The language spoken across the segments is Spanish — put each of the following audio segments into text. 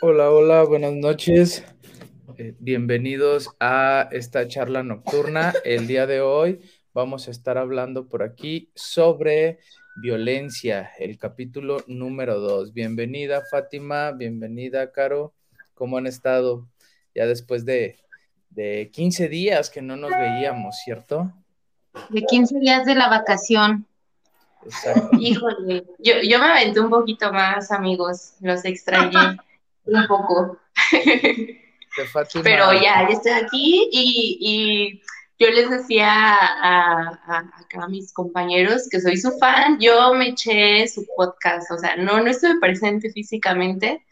Hola, hola, buenas noches. Eh, bienvenidos a esta charla nocturna. El día de hoy vamos a estar hablando por aquí sobre violencia, el capítulo número dos. Bienvenida Fátima, bienvenida Caro. ¿Cómo han estado ya después de, de 15 días que no nos veíamos, cierto? De 15 días de la vacación. Exacto. Híjole, yo, yo me aventé un poquito más, amigos, los extrañé un poco. Pero ya, ya estoy aquí y, y yo les decía a, a, acá a mis compañeros que soy su fan, yo me eché su podcast, o sea, no, no estuve presente físicamente,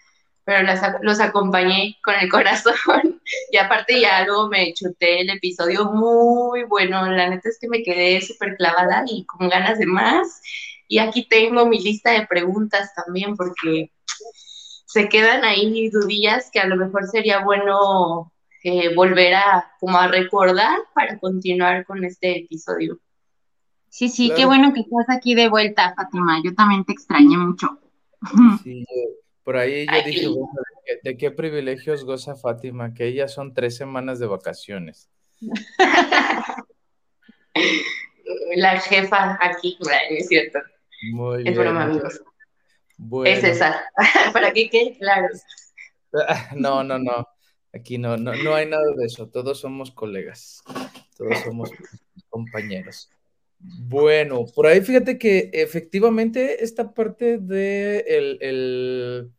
pero las, los acompañé con el corazón y aparte ya luego me chuté el episodio muy bueno, la neta es que me quedé súper clavada y con ganas de más. Y aquí tengo mi lista de preguntas también porque se quedan ahí dudillas que a lo mejor sería bueno eh, volver a como a recordar para continuar con este episodio. Sí, sí, Claro. qué bueno que estás aquí de vuelta, Fátima. Yo también te extrañé mucho. Sí, por ahí yo Ay, dije, bueno, ¿de qué, de qué privilegios goza Fátima? Que ellas son tres semanas de vacaciones. La jefa aquí, no es cierto, Muy es bien. broma, amigos. Bueno. Es esa, para que quede claro. No, no, no. Aquí no, no, no hay nada de eso. Todos somos colegas. Todos somos compañeros. Bueno, por ahí fíjate que efectivamente esta parte de el, el,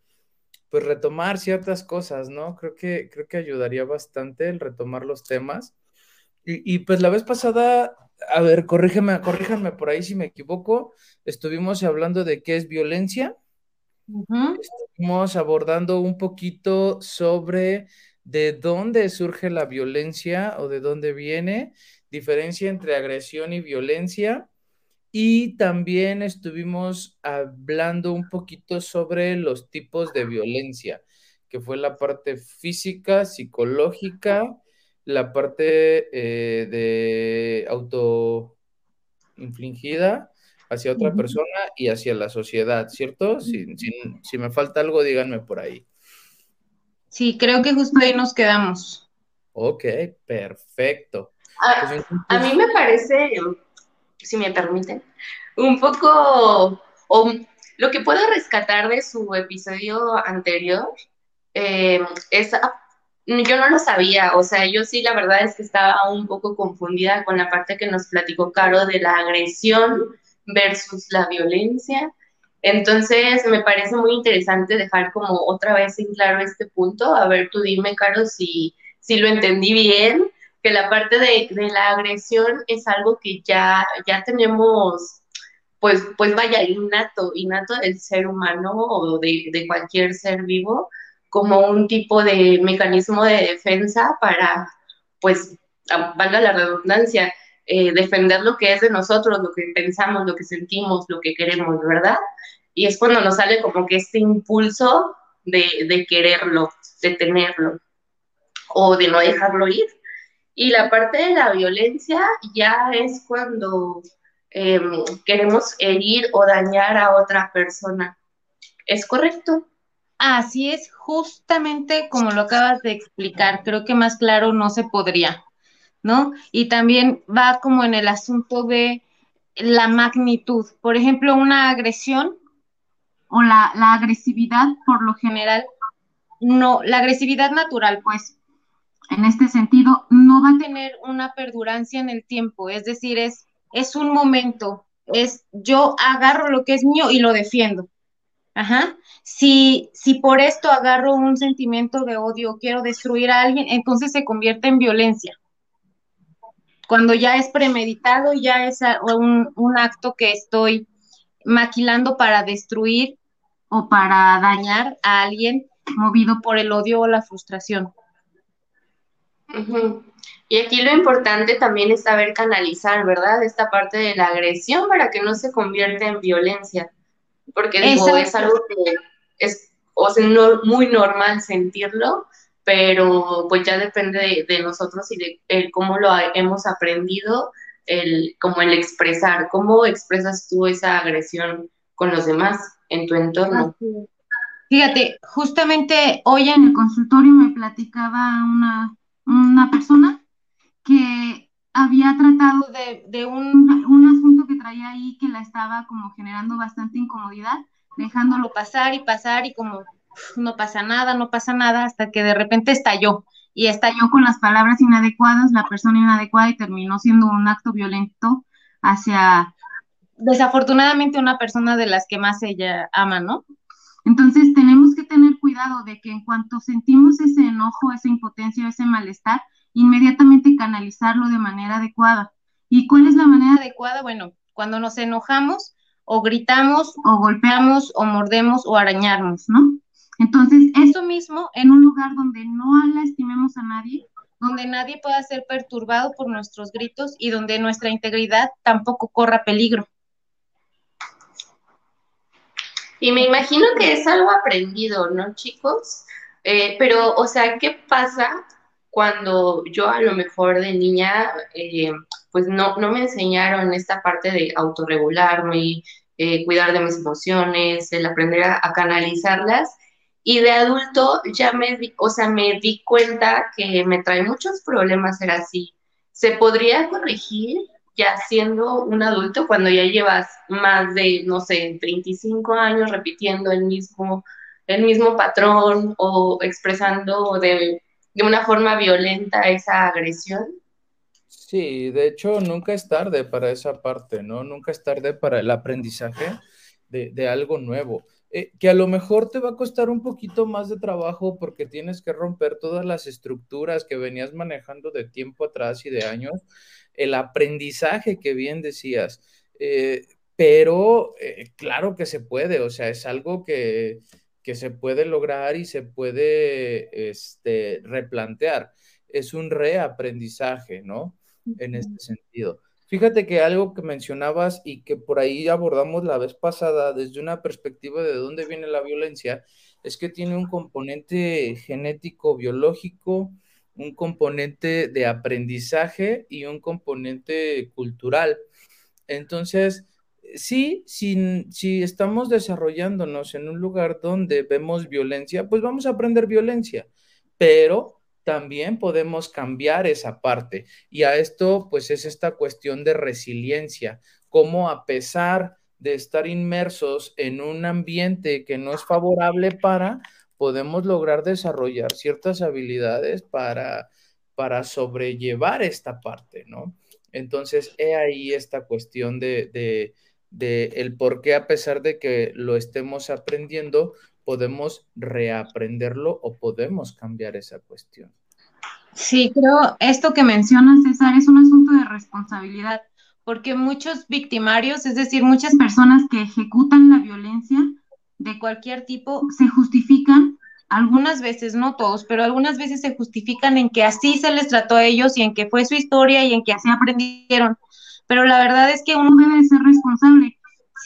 pues retomar ciertas cosas, ¿no? Creo que, creo que ayudaría bastante el retomar los temas. Y, y, pues la vez pasada, a ver, corrígeme, corríjame por ahí si me equivoco, estuvimos hablando de qué es violencia. Ujú. Estuvimos abordando un poquito sobre de dónde surge la violencia o de dónde viene, diferencia entre agresión y violencia. Y también estuvimos hablando un poquito sobre los tipos de violencia, que fue la parte física, psicológica, la parte eh, de autoinfligida hacia otra persona y hacia la sociedad, ¿cierto? Si, si, si me falta algo, díganme por ahí. Sí, creo que justo ahí nos quedamos. Ok, perfecto. A, Pues a mí me parece, si me permiten, un poco, o lo que puedo rescatar de su episodio anterior, eh, es, yo no lo sabía, o sea, yo sí la verdad es que estaba un poco confundida con la parte que nos platicó Caro de la agresión versus la violencia. Entonces, me parece muy interesante dejar como otra vez en claro este punto. A ver, tú dime, Caro, si, si lo entendí bien, que la parte de, de la agresión es algo que ya, ya tenemos, pues, pues vaya, innato, innato del ser humano o de, de cualquier ser vivo, como un tipo de mecanismo de defensa para, pues, valga la redundancia, eh, defender lo que es de nosotros, lo que pensamos, lo que sentimos, lo que queremos, ¿verdad? Y es cuando nos sale como que este impulso de, de quererlo, de tenerlo, o de no dejarlo ir. Y la parte de la violencia ya es cuando eh, queremos herir o dañar a otra persona. ¿Es correcto? Así es, justamente como lo acabas de explicar, creo que más claro no se podría, ¿no? Y también va como en el asunto de la magnitud. Por ejemplo, una agresión o la, la agresividad por lo general, no, la agresividad natural, pues, en este sentido, no va a tener una perdurancia en el tiempo, es decir, es, es un momento, es yo agarro lo que es mío y lo defiendo. Ajá. Si, si por esto agarro un sentimiento de odio, quiero destruir a alguien, entonces se convierte en violencia. Cuando ya es premeditado, ya es un, un acto que estoy maquilando para destruir o para dañar a alguien movido por el odio o la frustración. Uh -huh. Y aquí lo importante también es saber canalizar, ¿verdad? Esta parte de la agresión para que no se convierta en violencia. Porque digo, es algo que es o sea, no, muy normal sentirlo, pero pues ya depende de, nosotros y de el, cómo lo hemos aprendido, el, como el expresar, cómo expresas tú esa agresión con los demás en tu entorno. Fíjate, justamente hoy en el consultorio me platicaba una, una persona que había tratado de, de un, un, asunto que traía ahí que la estaba como generando bastante incomodidad, dejándolo pasar y pasar y como no pasa nada, no pasa nada, hasta que de repente estalló y estalló con las palabras inadecuadas, la persona inadecuada y terminó siendo un acto violento hacia, desafortunadamente, una persona de las que más ella ama, ¿no? Entonces tenemos que tener cuidado de que en cuanto sentimos ese enojo, esa impotencia, ese malestar, inmediatamente canalizarlo de manera adecuada. ¿Y cuál es la manera adecuada? Bueno, cuando nos enojamos o gritamos o golpeamos o mordemos o arañamos, ¿no? Entonces, eso mismo en un lugar donde no lastimemos a nadie, donde nadie pueda ser perturbado por nuestros gritos y donde nuestra integridad tampoco corra peligro. Y me imagino que es algo aprendido, ¿no, chicos? Eh, pero, o sea, ¿qué pasa cuando yo a lo mejor de niña, eh, pues no, no me enseñaron esta parte de autorregularme, eh, cuidar de mis emociones, el aprender a, a, canalizarlas? Y de adulto ya me di, o sea, me di cuenta que me trae muchos problemas ser así. ¿Se podría corregir ya siendo un adulto cuando ya llevas más de, no sé, 25 años repitiendo el mismo, el mismo patrón o expresando de, de una forma violenta esa agresión? Sí, de hecho, nunca es tarde para esa parte, ¿no? Nunca es tarde para el aprendizaje de, de algo nuevo. Eh, que a lo mejor te va a costar un poquito más de trabajo porque tienes que romper todas las estructuras que venías manejando de tiempo atrás y de años, el aprendizaje que bien decías, eh, pero eh, claro que se puede, o sea, es algo que, que se puede lograr y se puede este, replantear. Es un reaprendizaje, ¿no? En este sentido. Fíjate que algo que mencionabas y que por ahí abordamos la vez pasada desde una perspectiva de dónde viene la violencia, es que tiene un componente genético biológico, un componente de aprendizaje y un componente cultural. Entonces, sí, si, estamos desarrollándonos en un lugar donde vemos violencia, pues vamos a aprender violencia, pero también podemos cambiar esa parte. Y a esto, pues es esta cuestión de resiliencia, cómo a pesar de estar inmersos en un ambiente que no es favorable para, podemos lograr desarrollar ciertas habilidades para, para sobrellevar esta parte, ¿no? Entonces, he ahí esta cuestión de, de, de el por qué a pesar de que lo estemos aprendiendo, podemos reaprenderlo o podemos cambiar esa cuestión. Sí, creo esto que mencionas, César, es un asunto de responsabilidad, porque muchos victimarios, es decir, muchas personas que ejecutan la violencia de cualquier tipo, se justifican, algunas veces, no todos, pero algunas veces se justifican en que así se les trató a ellos y en que fue su historia y en que así aprendieron. Pero la verdad es que uno debe ser responsable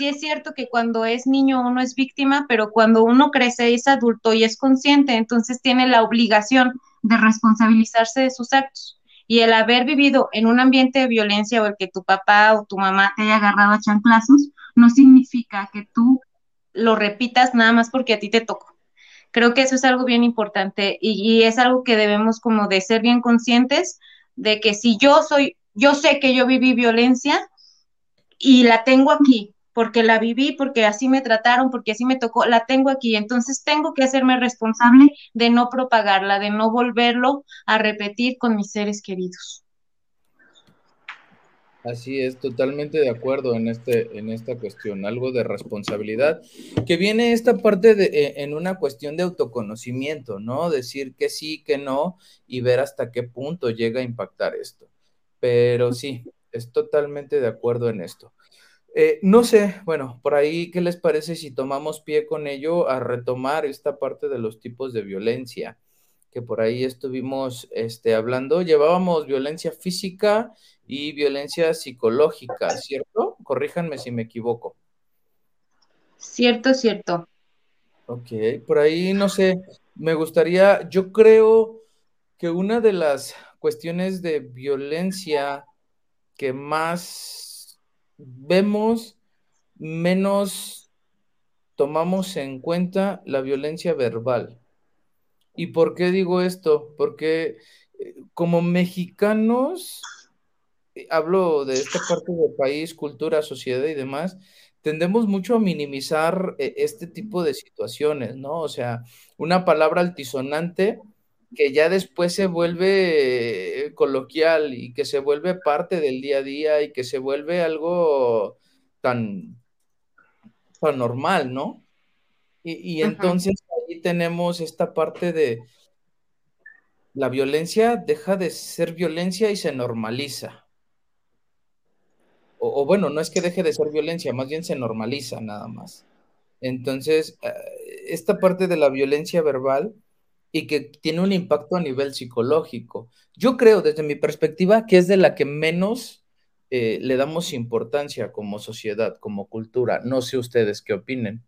sí es cierto que cuando es niño uno es víctima, pero cuando uno crece es adulto y es consciente, entonces tiene la obligación de responsabilizarse de sus actos. Y el haber vivido en un ambiente de violencia o el que tu papá o tu mamá te haya agarrado a chanclazos, no significa que tú lo repitas nada más porque a ti te tocó. Creo que eso es algo bien importante y, y es algo que debemos como de ser bien conscientes de que si yo soy, yo sé que yo viví violencia y la tengo aquí, porque la viví, porque así me trataron, porque así me tocó, la tengo aquí. Entonces tengo que hacerme responsable de no propagarla, de no volverlo a repetir con mis seres queridos. Así es, totalmente de acuerdo en, este, en esta cuestión, algo de responsabilidad, que viene esta parte de, eh, en una cuestión de autoconocimiento, ¿no? Decir que sí, que no, y ver hasta qué punto llega a impactar esto. Pero sí, es totalmente de acuerdo en esto. Eh, no sé, bueno, por ahí, ¿qué les parece si tomamos pie con ello a retomar esta parte de los tipos de violencia? Que por ahí estuvimos este, hablando. Llevábamos violencia física y violencia psicológica, ¿cierto? Corríjanme si me equivoco. Cierto, cierto. Ok, por ahí, no sé, me gustaría, yo creo que una de las cuestiones de violencia que más vemos menos tomamos en cuenta la violencia verbal. ¿Y por qué digo esto? Porque eh, como mexicanos, eh, hablo de esta parte del país, cultura, sociedad y demás, tendemos mucho a minimizar eh, este tipo de situaciones, ¿no? O sea, una palabra altisonante que ya después se vuelve coloquial y que se vuelve parte del día a día y que se vuelve algo tan, tan normal, ¿no? Y, entonces ahí tenemos esta parte de la violencia deja de ser violencia y se normaliza. O, bueno, no es que deje de ser violencia, más bien se normaliza nada más. Entonces, eh, esta parte de la violencia verbal y que tiene un impacto a nivel psicológico. Yo creo, desde mi perspectiva, que es de la que menos eh, le damos importancia como sociedad, como cultura. No sé ustedes qué opinen.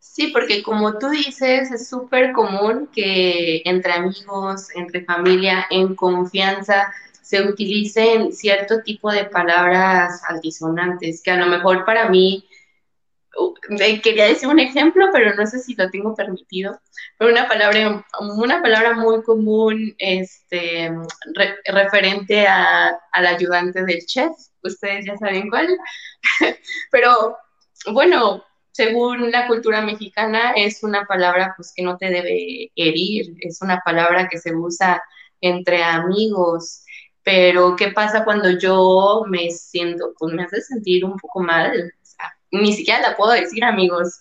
Sí, porque como tú dices, es súper común que entre amigos, entre familia, en confianza, se utilicen cierto tipo de palabras altisonantes, que a lo mejor para mí, quería decir un ejemplo, pero no sé si lo tengo permitido, pero una palabra, una palabra muy común este, referente a, al ayudante del chef, ustedes ya saben cuál, pero bueno, según la cultura mexicana, es una palabra pues que no te debe herir, es una palabra que se usa entre amigos. Pero, ¿qué pasa cuando yo me siento, pues me hace sentir un poco mal? Ni siquiera la puedo decir, amigos.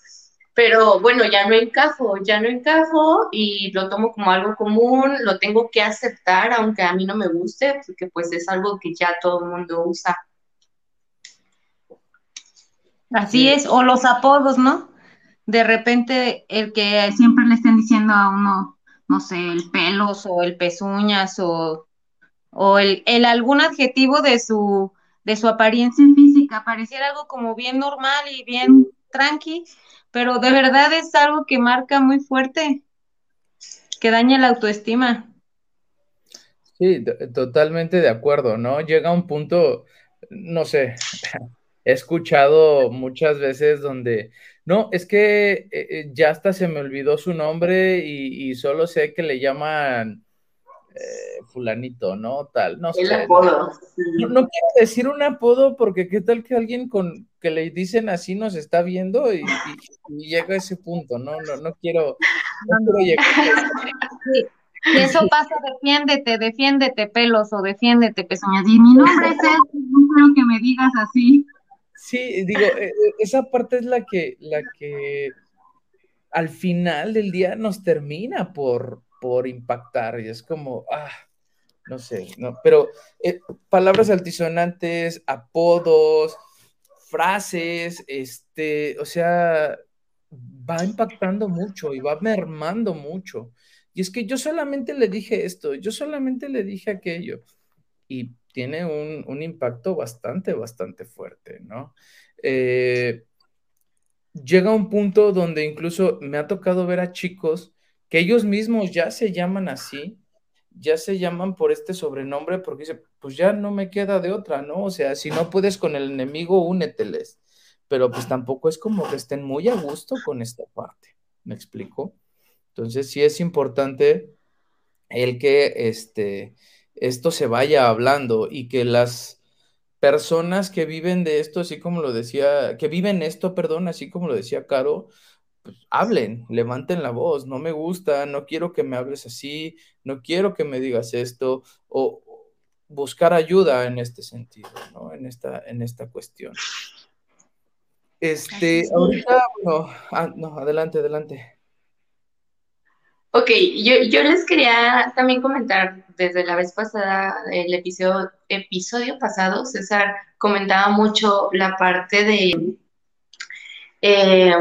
Pero bueno, ya no encajo, ya no encajo y lo tomo como algo común, lo tengo que aceptar, aunque a mí no me guste, porque pues es algo que ya todo el mundo usa. Así es, o los apodos, ¿no? De repente el que siempre le estén diciendo a uno, no sé, el pelos o el pezuñas o, o el, el algún adjetivo de su, de su apariencia física, pareciera algo como bien normal y bien tranqui, pero de verdad es algo que marca muy fuerte, que daña la autoestima. Sí, totalmente de acuerdo, ¿no? Llega un punto, no sé, he escuchado muchas veces donde, no, es que eh, eh, ya hasta se me olvidó su nombre y, solo sé que le llaman eh, fulanito, ¿no? Tal, no sé. El apodo. No, no, quiero decir un apodo porque qué tal que alguien con que le dicen así nos está viendo y, llega a ese punto, ¿no? No, no quiero, no quiero llegar Si eso pasa, defiéndete, defiéndete, pelos, o defiéndete, pezuñas. Y mi nombre es no quiero que me digas así. Sí, digo, e, e, esa parte es la que, la que al final del día nos termina por, por impactar y es como, ah, no sé, no, pero eh, palabras altisonantes, apodos, frases, este, o sea, va impactando mucho y va mermando mucho. Y es que yo solamente le dije esto, yo solamente le dije aquello. Y tiene un, impacto bastante, bastante fuerte, ¿no? Eh, llega un punto donde incluso me ha tocado ver a chicos que ellos mismos ya se llaman así, ya se llaman por este sobrenombre porque dice, pues ya no me queda de otra, ¿no? O sea, si no puedes con el enemigo, úneteles. Pero pues tampoco es como que estén muy a gusto con esta parte, ¿me explico? Entonces sí es importante el que, este, esto se vaya hablando y que las personas que viven de esto, así como lo decía, que viven esto, perdón, así como lo decía Caro, pues hablen, levanten la voz, no me gusta, no quiero que me hables así, no quiero que me digas esto, o buscar ayuda en este sentido, ¿no? En esta, en esta cuestión. Este, ahorita, bueno, ah, no, adelante, adelante. Ok, yo, yo, les quería también comentar desde la vez pasada, el episodio, episodio pasado, César comentaba mucho la parte de, eh,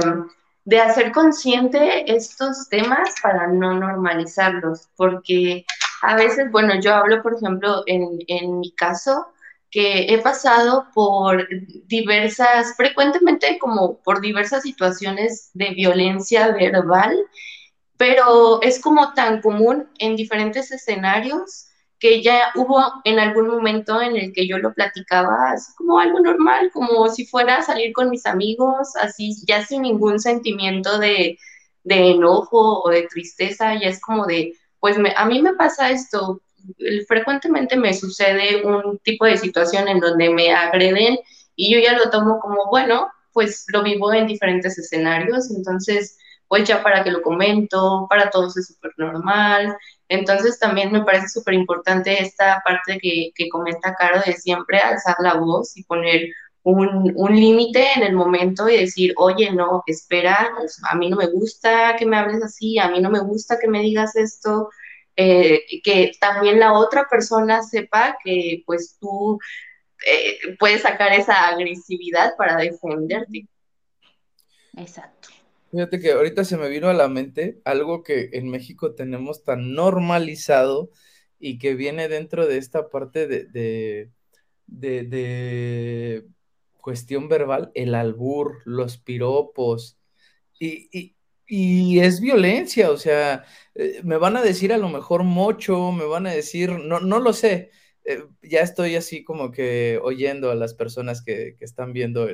de hacer consciente estos temas para no normalizarlos, porque a veces, bueno, yo hablo, por ejemplo, en, en mi caso, que he pasado por diversas, frecuentemente como por diversas situaciones de violencia verbal pero es como tan común en diferentes escenarios que ya hubo en algún momento en el que yo lo platicaba así como algo normal, como si fuera a salir con mis amigos, así ya sin ningún sentimiento de, de enojo o de tristeza, ya es como de, pues a mí me pasa esto, frecuentemente me sucede un tipo de situación en donde me agreden y yo ya lo tomo como, bueno, pues lo vivo en diferentes escenarios, entonces pues ya para que lo comento, para todos es súper normal. Entonces también me parece súper importante esta parte que, que, comenta Caro de siempre alzar la voz y poner un, un límite en el momento y decir, oye, no, espera, pues, a mí no me gusta que me hables así, a mí no me gusta que me digas esto, eh, que también la otra persona sepa que pues tú eh, puedes sacar esa agresividad para defenderte. Exacto. Fíjate que ahorita se me vino a la mente algo que en México tenemos tan normalizado y que viene dentro de esta parte de, de, cuestión verbal, el albur, los piropos, y, es violencia, o sea, eh, me van a decir a lo mejor mocho, me van a decir, no, no lo sé, eh, ya estoy así como que oyendo a las personas que, están viendo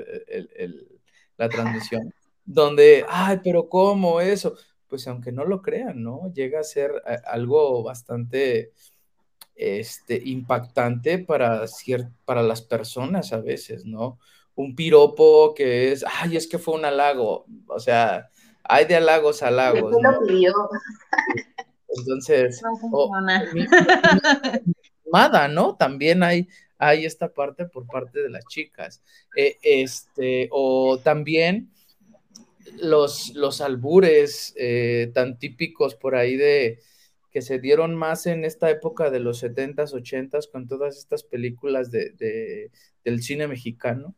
la transmisión donde, ay, pero ¿cómo eso? Pues aunque no lo crean, ¿no? Llega a ser eh, algo bastante este, impactante para, para las personas a veces, ¿no? Un piropo que es, ay, es que fue un halago, o sea, hay de halagos a halagos. ¿no? Entonces, nada, ¿no? También hay, hay esta parte por parte de las chicas. Eh, este, o también los, los albures eh, tan típicos por ahí de que se dieron más en esta época de los 70s, 80s, con todas estas películas de, del cine mexicano,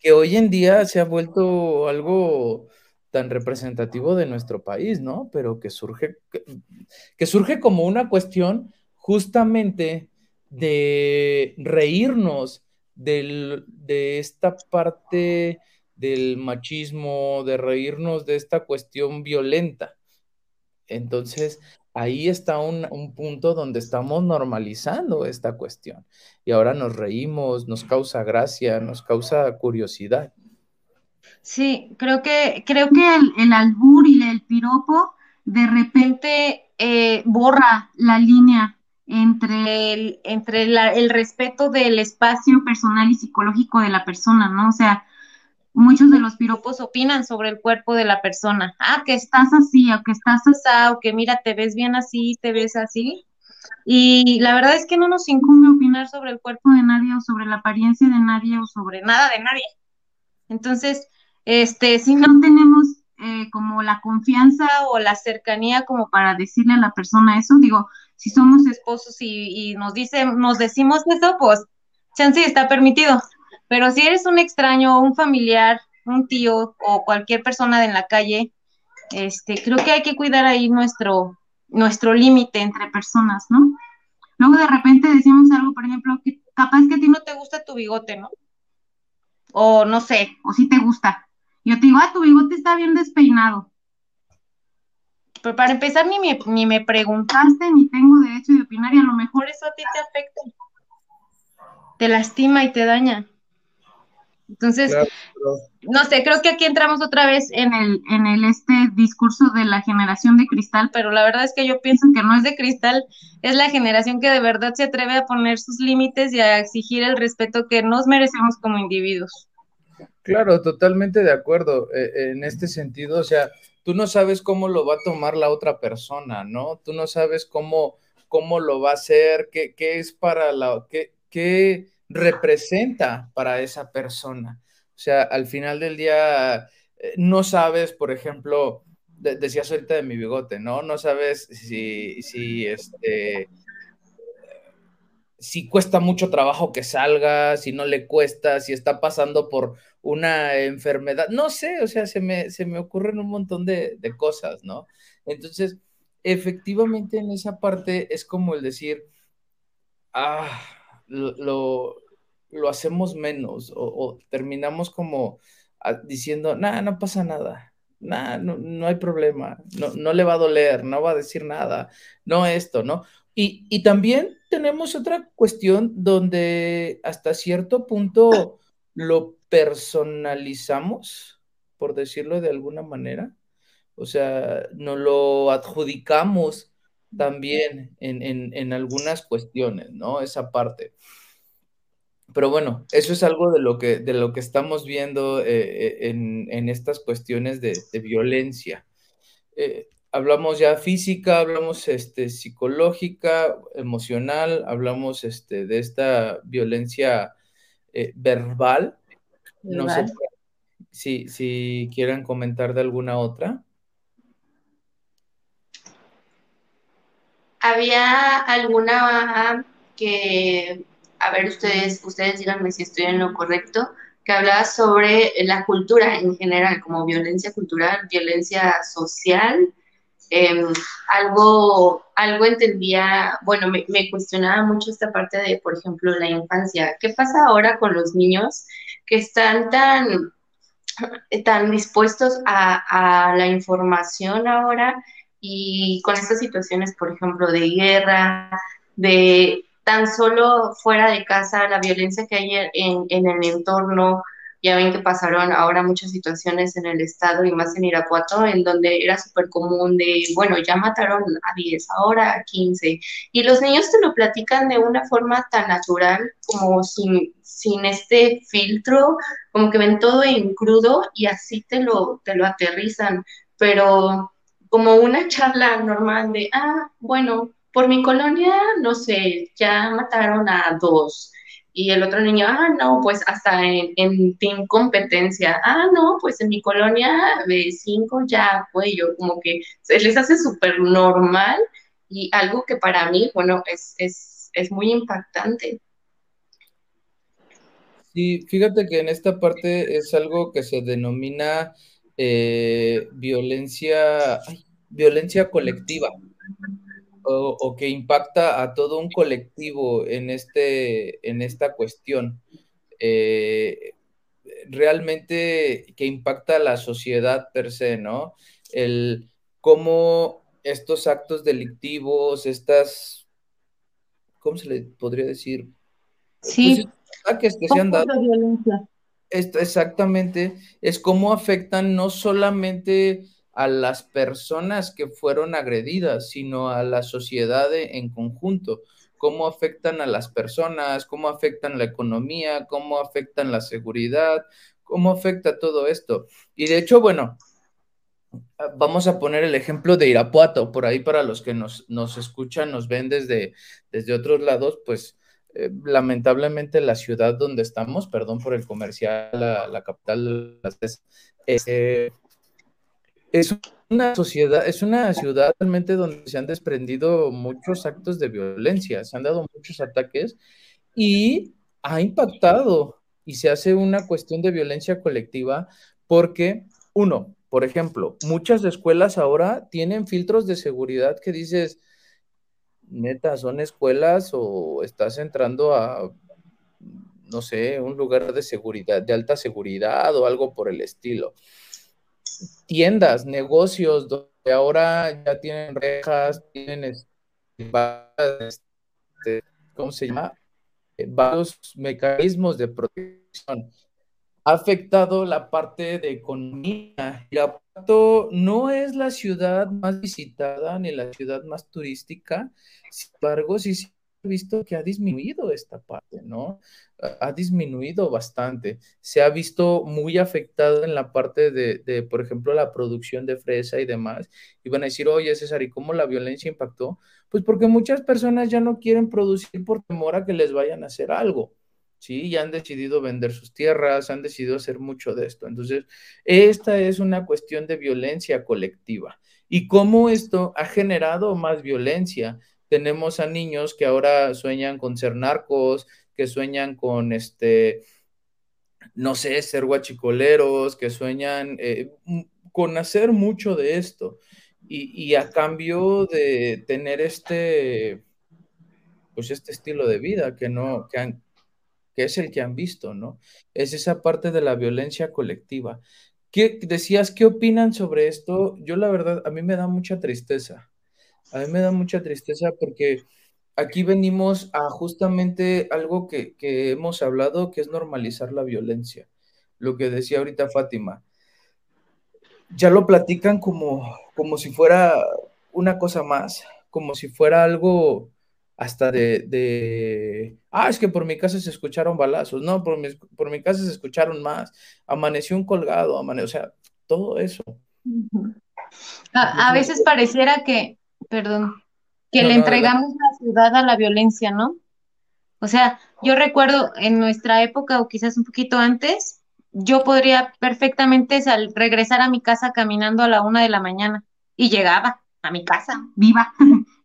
que hoy en día se ha vuelto algo tan representativo de nuestro país, ¿no? Pero que surge, que surge como una cuestión justamente de reírnos del, de esta parte del machismo, de reírnos de esta cuestión violenta. Entonces, ahí está un, punto donde estamos normalizando esta cuestión. Y ahora nos reímos, nos causa gracia, nos causa curiosidad. Sí, creo que, creo que el, albur y el piropo de repente eh, borra la línea entre, el, entre el respeto del espacio personal y psicológico de la persona, ¿no? O sea, muchos de los piropos opinan sobre el cuerpo de la persona. Ah, que estás así, o que estás así, o que mira, te ves bien así, te ves así. Y la verdad es que no nos incumbe opinar sobre el cuerpo de nadie o sobre la apariencia de nadie o sobre nada de nadie. Entonces, este, si no tenemos eh, como la confianza o la cercanía como para decirle a la persona eso, digo, si somos esposos y, nos dice, nos decimos eso, pues chance está permitido. Pero si eres un extraño, un familiar, un tío o cualquier persona de la calle, este, creo que hay que cuidar ahí nuestro, nuestro límite entre personas, ¿no? Luego de repente decimos algo, por ejemplo, que capaz que a ti no te gusta tu bigote, ¿no? O no sé, o si te gusta. Yo te digo, ah, tu bigote está bien despeinado. Pero para empezar, ni me, ni me preguntaste, ni tengo derecho de opinar, y a lo mejor eso a ti te afecta. Te lastima y te daña. Entonces, no sé, creo que aquí entramos otra vez en el, en el este discurso de la generación de cristal, pero la verdad es que yo pienso que no es de cristal, es la generación que de verdad se atreve a poner sus límites y a exigir el respeto que nos merecemos como individuos. Claro, totalmente de acuerdo eh, en este sentido, o sea, tú no sabes cómo lo va a tomar la otra persona, ¿no? Tú no sabes cómo, cómo lo va a hacer, qué, qué es para la, qué, qué representa para esa persona. O sea, al final del día, eh, no sabes, por ejemplo, decías ahorita de mi bigote, ¿no? No sabes si, si este si cuesta mucho trabajo que salga, si no le cuesta, si está pasando por una enfermedad, no sé, o sea, se me, se me ocurren un montón de, de cosas, ¿no? Entonces, efectivamente en esa parte es como el decir, ah, lo, lo, hacemos menos o, terminamos como ah, diciendo, nada, no pasa nada, nada, no, hay problema, no, no le va a doler, no va a decir nada, no esto, ¿no? Y, y, también tenemos otra cuestión donde hasta cierto punto lo personalizamos, por decirlo de alguna manera. O sea, nos lo adjudicamos también en, en, en algunas cuestiones, ¿no? Esa parte. Pero bueno, eso es algo de lo que, de lo que estamos viendo eh, en, en, estas cuestiones de, de violencia. Eh, hablamos ya física, hablamos este, psicológica, emocional, hablamos este, de esta violencia eh, verbal. verbal. No sé si, si quieran comentar de alguna otra. Había alguna que, a ver, ustedes, ustedes díganme si estoy en lo correcto, que hablaba sobre la cultura en general, como violencia cultural, violencia social, eh, algo, algo entendía, bueno, me, me, cuestionaba mucho esta parte de, por ejemplo, la infancia. ¿Qué pasa ahora con los niños que están tan, tan dispuestos a, a la información ahora y con estas situaciones, por ejemplo, de guerra, de tan solo fuera de casa, la violencia que hay en, en el entorno, ya ven que pasaron ahora muchas situaciones en el estado y más en Irapuato, en donde era súper común de, bueno, ya mataron a 10, ahora a 15. Y los niños te lo platican de una forma tan natural, como sin, sin este filtro, como que ven todo en crudo y así te lo, te lo aterrizan. Pero como una charla normal de, ah, bueno, por mi colonia, no sé, ya mataron a dos y el otro niño, ah, no, pues hasta en, en team competencia, ah, no, pues en mi colonia de cinco ya fue yo, como que se les hace súper normal y algo que para mí, bueno, es, es, es muy impactante. Sí, fíjate que en esta parte es algo que se denomina eh, violencia, ay, violencia colectiva o, o, que impacta a todo un colectivo en, este, en esta cuestión. Eh, realmente que impacta a la sociedad per se, ¿no? El cómo estos actos delictivos, estas, ¿cómo se le podría decir? Sí, pues, ataques que se han dado. Exactamente, es cómo afectan no solamente a las personas que fueron agredidas, sino a la sociedad en conjunto, cómo afectan a las personas, cómo afectan la economía, cómo afectan la seguridad, cómo afecta todo esto. Y de hecho, bueno, vamos a poner el ejemplo de Irapuato, por ahí para los que nos, nos escuchan, nos ven desde, desde otros lados, pues eh, lamentablemente la ciudad donde estamos, perdón por el comercial, la, capital eh, es una sociedad, es una ciudad realmente donde se han desprendido muchos actos de violencia, se han dado muchos ataques y ha impactado y se hace una cuestión de violencia colectiva porque, uno, por ejemplo, muchas escuelas ahora tienen filtros de seguridad que dices, neta, son escuelas o estás entrando a, no sé, un lugar de seguridad, de alta seguridad o algo por el estilo tiendas, negocios, donde ahora ya tienen rejas, tienen este, ¿cómo se llama? Eh, varios mecanismos de protección. Ha afectado la parte de economía. Irapuato no es la ciudad más visitada ni la ciudad más turística, sin embargo, sí, sí visto que ha disminuido esta parte, ¿no? Ha disminuido bastante. Se ha visto muy afectado en la parte de, de, por ejemplo, la producción de fresa y demás. Y van a decir, oye, César, ¿y cómo la violencia impactó? Pues porque muchas personas ya no quieren producir por temor a que les vayan a hacer algo. ¿Sí? Ya han decidido vender sus tierras, han decidido hacer mucho de esto. Entonces, esta es una cuestión de violencia colectiva. ¿Y cómo esto ha generado más violencia? tenemos a niños que ahora sueñan con ser narcos, que sueñan con este, no sé, ser guachicoleros, que sueñan eh, con hacer mucho de esto. Y, y, a cambio de tener este, pues este estilo de vida que no, que, han, que es el que han visto, ¿no? Es esa parte de la violencia colectiva. ¿Qué decías? ¿Qué opinan sobre esto? Yo la verdad, a mí me da mucha tristeza a mí me da mucha tristeza porque aquí venimos a justamente algo que, que hemos hablado, que es normalizar la violencia. Lo que decía ahorita Fátima. Ya lo platican como, como si fuera una cosa más, como si fuera algo hasta de, de, ah, es que por mi casa se escucharon balazos, no, por mi, por mi casa se escucharon más, amaneció un colgado, amane o sea, todo eso. a, a, veces pareciera que, perdón, que no, le entregamos no, la ciudad a la violencia, ¿no? O sea, yo recuerdo en nuestra época o quizás un poquito antes, yo podría perfectamente sal, regresar a mi casa caminando a la una de la mañana y llegaba a mi casa, viva,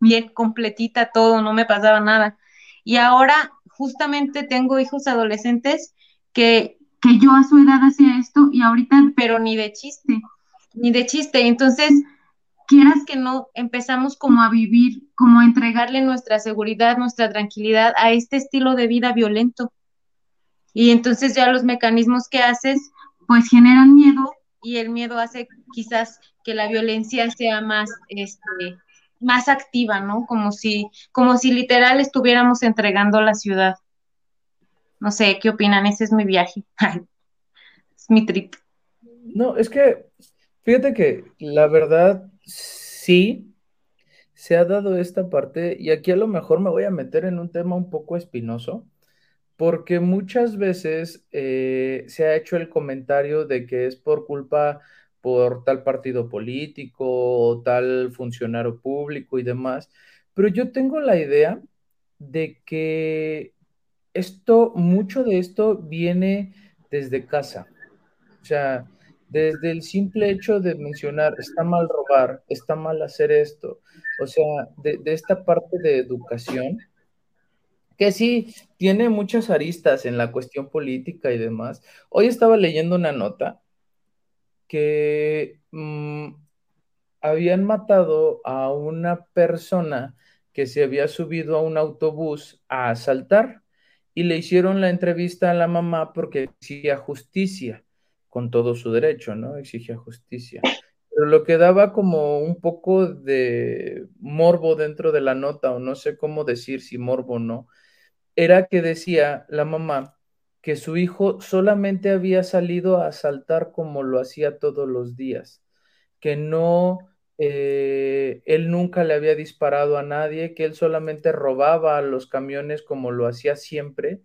bien completita todo, no me pasaba nada. Y ahora justamente tengo hijos adolescentes que, que yo a su edad hacía esto y ahorita, pero ni de chiste, ni de chiste. Entonces, quieras que no, empezamos como a vivir, como a entregarle nuestra seguridad, nuestra tranquilidad a este estilo de vida violento. Y entonces ya los mecanismos que haces, pues generan miedo y el miedo hace quizás que la violencia sea más, este, más activa, ¿no? Como si, como si literal estuviéramos entregando la ciudad. No sé, ¿qué opinan? Ese es mi viaje. es mi trip. No, es que, fíjate que la verdad, sí, se ha dado esta parte, y aquí a lo mejor me voy a meter en un tema un poco espinoso, porque muchas veces eh, se ha hecho el comentario de que es por culpa por tal partido político o tal funcionario público y demás, pero yo tengo la idea de que esto, mucho de esto viene desde casa. O sea, desde el simple hecho de mencionar, está mal robar, está mal hacer esto, o sea, de, de esta parte de educación, que sí tiene muchas aristas en la cuestión política y demás. Hoy estaba leyendo una nota que mmm, habían matado a una persona que se había subido a un autobús a asaltar y le hicieron la entrevista a la mamá porque exigía justicia, con todo su derecho, ¿no? Exigía justicia. Pero lo que daba como un poco de morbo dentro de la nota, o no sé cómo decir si morbo o no, era que decía la mamá que su hijo solamente había salido a asaltar como lo hacía todos los días, que no, eh, él nunca le había disparado a nadie, que él solamente robaba a los camiones como lo hacía siempre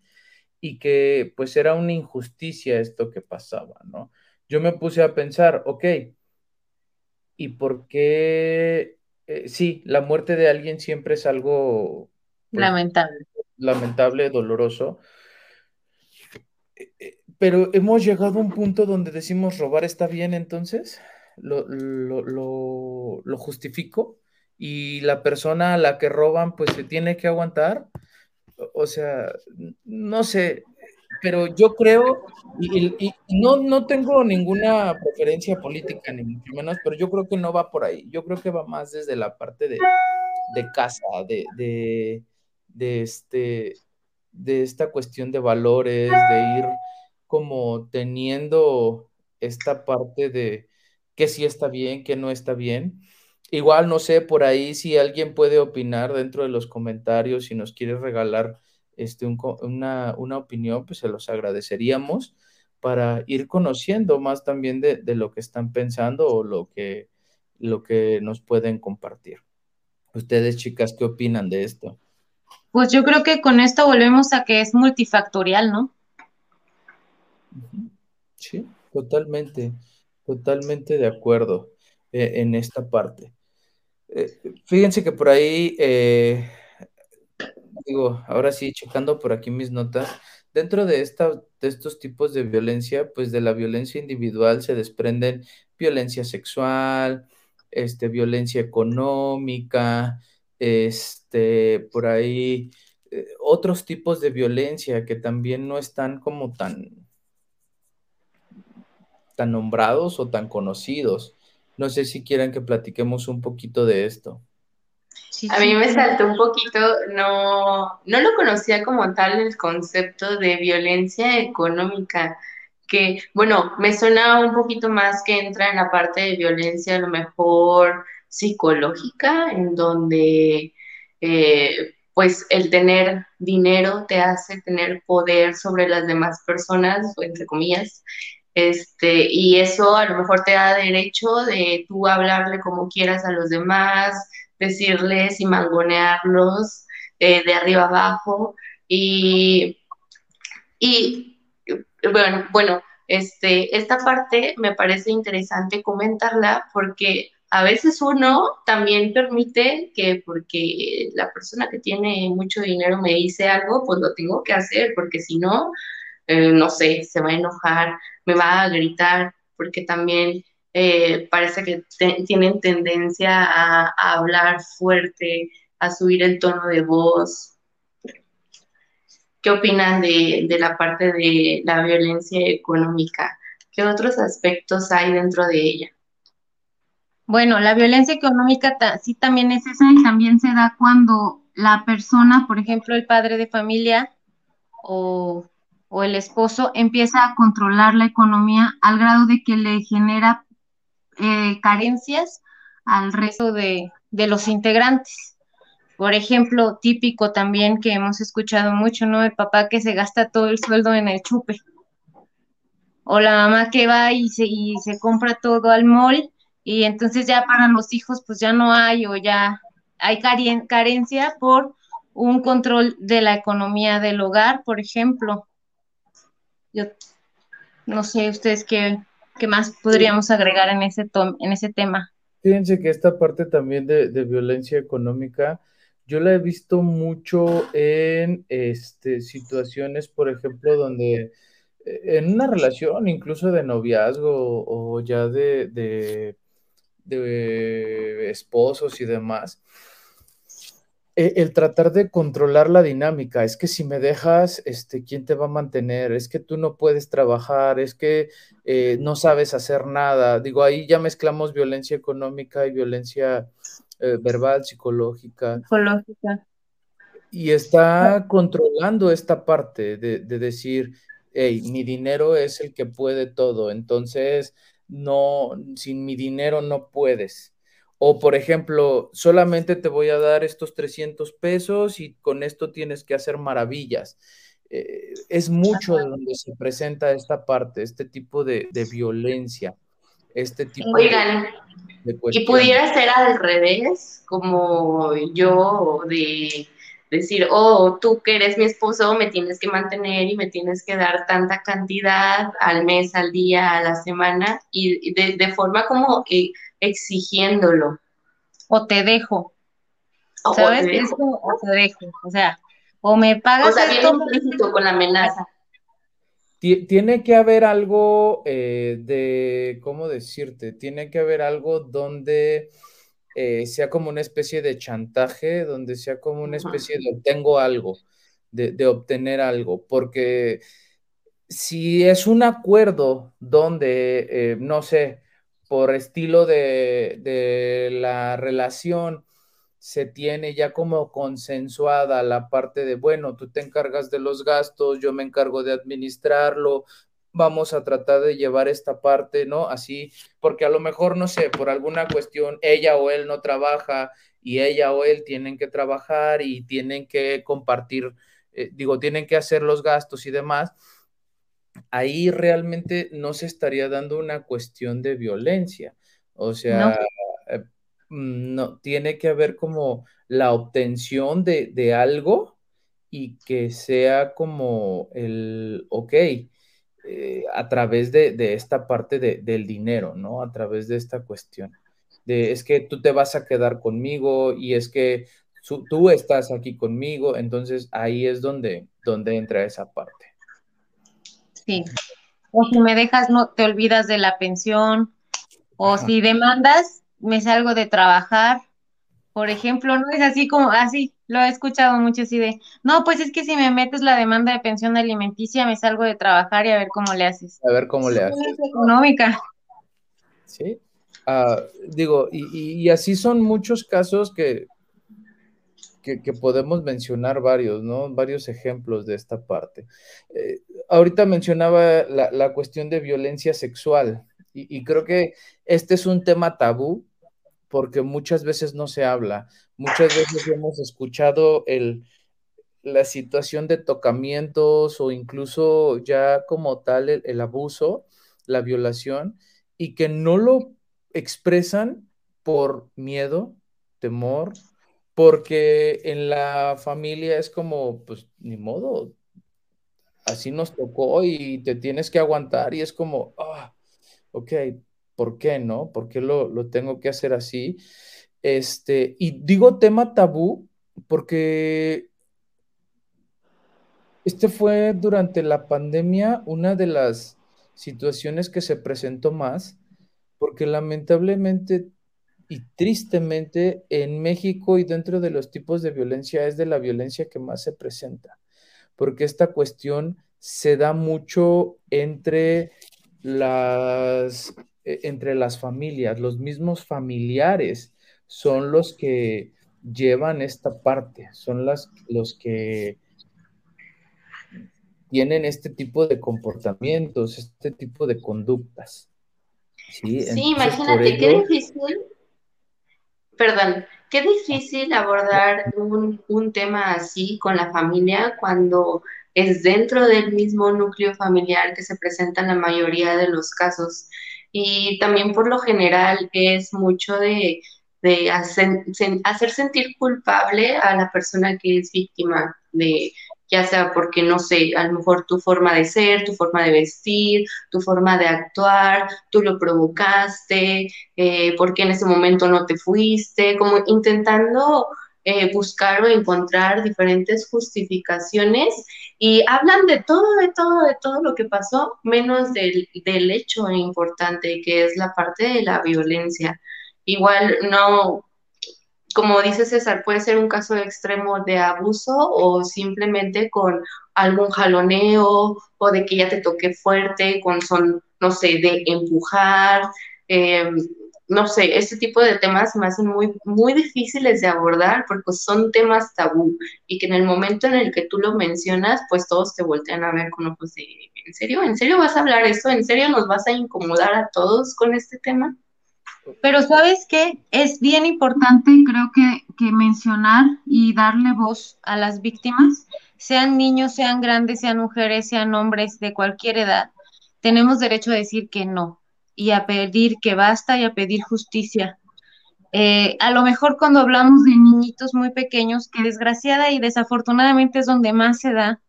y que pues era una injusticia esto que pasaba, ¿no? Yo me puse a pensar, ok, ¿y por qué? Eh, sí, la muerte de alguien siempre es algo pues, lamentable lamentable, doloroso. Pero hemos llegado a un punto donde decimos robar está bien, entonces lo, lo, justifico y la persona a la que roban pues se tiene que aguantar. O sea, no sé, pero yo creo, y, no, no tengo ninguna preferencia política, ni mucho menos, pero yo creo que no va por ahí. Yo creo que va más desde la parte de, de casa, de, de, este, de esta cuestión de valores, de ir como teniendo esta parte de que sí está bien, que no está bien. Igual no sé por ahí si alguien puede opinar dentro de los comentarios, si nos quiere regalar este, un, una, una, opinión, pues se los agradeceríamos para ir conociendo más también de, de, lo que están pensando o lo que, lo que nos pueden compartir. Ustedes, chicas, ¿qué opinan de esto? Pues yo creo que con esto volvemos a que es multifactorial, ¿no? Sí, totalmente, totalmente de acuerdo eh, en esta parte. Eh, fíjense que por ahí, eh, digo, ahora sí, checando por aquí mis notas, dentro de, esta, de estos tipos de violencia, pues de la violencia individual se desprenden violencia sexual, este, violencia económica, este, por ahí eh, otros tipos de violencia que también no están como tan, tan nombrados o tan conocidos. No sé si quieran que platiquemos un poquito de esto. A mí me saltó un poquito, no, no lo conocía como tal el concepto de violencia económica, que bueno, me suena un poquito más que entra en la parte de violencia a lo mejor psicológica, en donde eh, pues el tener dinero te hace tener poder sobre las demás personas, entre comillas, este, y eso a lo mejor te da derecho de tú hablarle como quieras a los demás, decirles y mangonearlos eh, de arriba abajo. Y, y bueno, bueno, este, esta parte me parece interesante comentarla porque a veces uno también permite que porque la persona que tiene mucho dinero me dice algo, pues lo tengo que hacer, porque si no, eh, no sé, se va a enojar, me va a gritar, porque también eh, parece que tienen tendencia a, hablar fuerte, a subir el tono de voz. ¿Qué opinan de, de la parte de la violencia económica? ¿Qué otros aspectos hay dentro de ella? Bueno, la violencia económica sí también es esa y también se da cuando la persona, por ejemplo, el padre de familia o, el esposo empieza a controlar la economía al grado de que le genera eh, carencias al resto de, de los integrantes. Por ejemplo, típico también que hemos escuchado mucho, ¿no? El papá que se gasta todo el sueldo en el chupe. O la mamá que va y se, y se compra todo al mall y entonces ya para los hijos pues ya no hay o ya hay carencia por un control de la economía del hogar, por ejemplo. Yo no sé ustedes qué, qué más podríamos agregar en ese, en ese tema. Fíjense que esta parte también de, de, violencia económica, yo la he visto mucho en este, situaciones, por ejemplo, donde eh, en una relación, incluso de noviazgo o ya de, de de esposos y demás, e, el tratar de controlar la dinámica, es que si me dejas, este, ¿quién te va a mantener? Es que tú no puedes trabajar, es que eh, no sabes hacer nada. Digo, ahí ya mezclamos violencia económica y violencia eh, verbal, psicológica. Psicológica. Y está controlando esta parte de, de decir, hey, mi dinero es el que puede todo, entonces no, sin mi dinero no puedes. O, por ejemplo, solamente te voy a dar estos 300 pesos y con esto tienes que hacer maravillas. Eh, es mucho de donde se presenta esta parte, este tipo de, violencia, este tipo Oigan, de, ¿y pudiera ser al revés, como yo de decir, oh, tú que eres mi esposo, me tienes que mantener y me tienes que dar tanta cantidad al mes, al día, a la semana, y de, forma como exigiéndolo. O te dejo. ¿Sabes? te dejo. o te dejo. O sea, o me pagas. O sea, bien implícito con la amenaza. Tiene que haber algo eh, de, ¿cómo decirte? Tiene que haber algo donde eh, sea como una especie de chantaje, donde sea como una especie de obtengo algo, de, obtener algo, porque si es un acuerdo donde, eh, no sé, por estilo de, de, la relación, se tiene ya como consensuada la parte de, bueno, tú te encargas de los gastos, yo me encargo de administrarlo, vamos a tratar de llevar esta parte, ¿no? Así, porque a lo mejor, no sé, por alguna cuestión, ella o él no trabaja y ella o él tienen que trabajar y tienen que compartir, eh, digo, tienen que hacer los gastos y demás, ahí realmente no se estaría dando una cuestión de violencia. O sea, eh, no, tiene que haber como la obtención de, de algo y que sea como el, ok, eh, a través de, esta parte del dinero, ¿no? A través de esta cuestión. De, es que tú te vas a quedar conmigo y es que tú estás aquí conmigo, entonces ahí es donde, donde entra esa parte. Sí. O si me dejas, no te olvidas de la pensión, o si demandas, me salgo de trabajar, por ejemplo, ¿no? Es así como, así, lo he escuchado mucho así de, no, pues es que si me metes la demanda de pensión alimenticia, me salgo de trabajar y a ver cómo le haces. A ver cómo le haces. económica. Sí. Ah, digo, y, así son muchos casos que, que, podemos mencionar varios, ¿no? Varios ejemplos de esta parte. Eh, ahorita mencionaba la, la, cuestión de violencia sexual y, y creo que este es un tema tabú porque muchas veces no se habla, muchas veces hemos escuchado el, la situación de tocamientos o incluso ya como tal el, abuso, la violación, y que no lo expresan por miedo, temor, porque en la familia es como, pues ni modo, así nos tocó y te tienes que aguantar y es como, ah, ok, ¿por qué no? ¿Por qué lo, lo tengo que hacer así? Este, y digo tema tabú porque este fue durante la pandemia una de las situaciones que se presentó más, porque lamentablemente y tristemente en México y dentro de los tipos de violencia es de la violencia que más se presenta, porque esta cuestión se da mucho entre las, e, entre las familias, los mismos familiares son los que llevan esta parte, son las, los que tienen este tipo de comportamientos, este tipo de conductas. Sí, imagínate qué difícil, perdón, qué difícil abordar un, un tema así con la familia cuando es dentro del mismo núcleo familiar que se presenta en la mayoría de los casos. Y también por lo general es mucho de, hacer sentir culpable a la persona que es víctima de, ya sea porque, no sé, a lo mejor tu forma de ser, tu forma de vestir, tu forma de actuar, tú lo provocaste, eh, porque en ese momento no te fuiste, como intentando eh, buscar o encontrar diferentes justificaciones y hablan de todo, de todo, de todo lo que pasó, menos del, del hecho importante que es la parte de la violencia. Igual no, como dice César, puede ser un caso extremo de abuso o simplemente con algún jaloneo o de que ya te toque fuerte, con son, no sé, de empujar, em, no sé, este tipo de temas me hacen muy, muy difíciles de abordar porque son temas tabú y que en el momento en el que tú lo mencionas, pues todos te voltean a ver con ojos de, ¿en serio? ¿En serio vas a hablar esto? ¿En serio nos vas a incomodar a todos con este tema? Pero sabes qué, es bien importante creo que, que, mencionar y darle voz a las víctimas, sean niños, sean grandes, sean mujeres, sean hombres de cualquier edad. Tenemos derecho a decir que no y a pedir que basta y a pedir justicia. Eh, a lo mejor cuando hablamos de niñitos muy pequeños, que desgraciada y desafortunadamente es donde más se da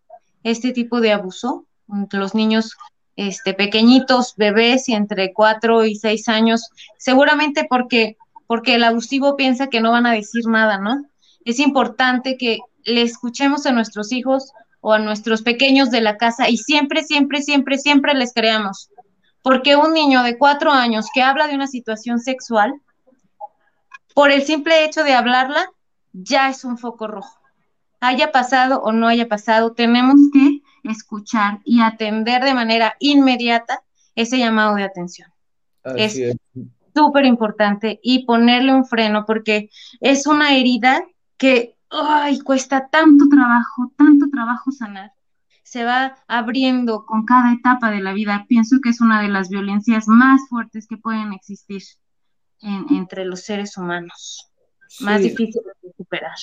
este tipo de abuso, los niños este, pequeñitos, bebés y entre cuatro y seis años, seguramente porque, porque el abusivo piensa que no van a decir nada, ¿no? Es importante que le escuchemos a nuestros hijos o a nuestros pequeños de la casa y siempre, siempre, siempre, siempre les creamos. Porque un niño de cuatro años que habla de una situación sexual, por el simple hecho de hablarla, ya es un foco rojo. Haya pasado o no haya pasado, tenemos que escuchar y atender de manera inmediata ese llamado de atención. es súper importante y ponerle un freno porque es una herida que ay, cuesta tanto trabajo, tanto trabajo sanar. Se va abriendo con cada etapa de la vida. Pienso que es una de las violencias más fuertes que pueden existir entre los seres humanos. Más difíciles de superar.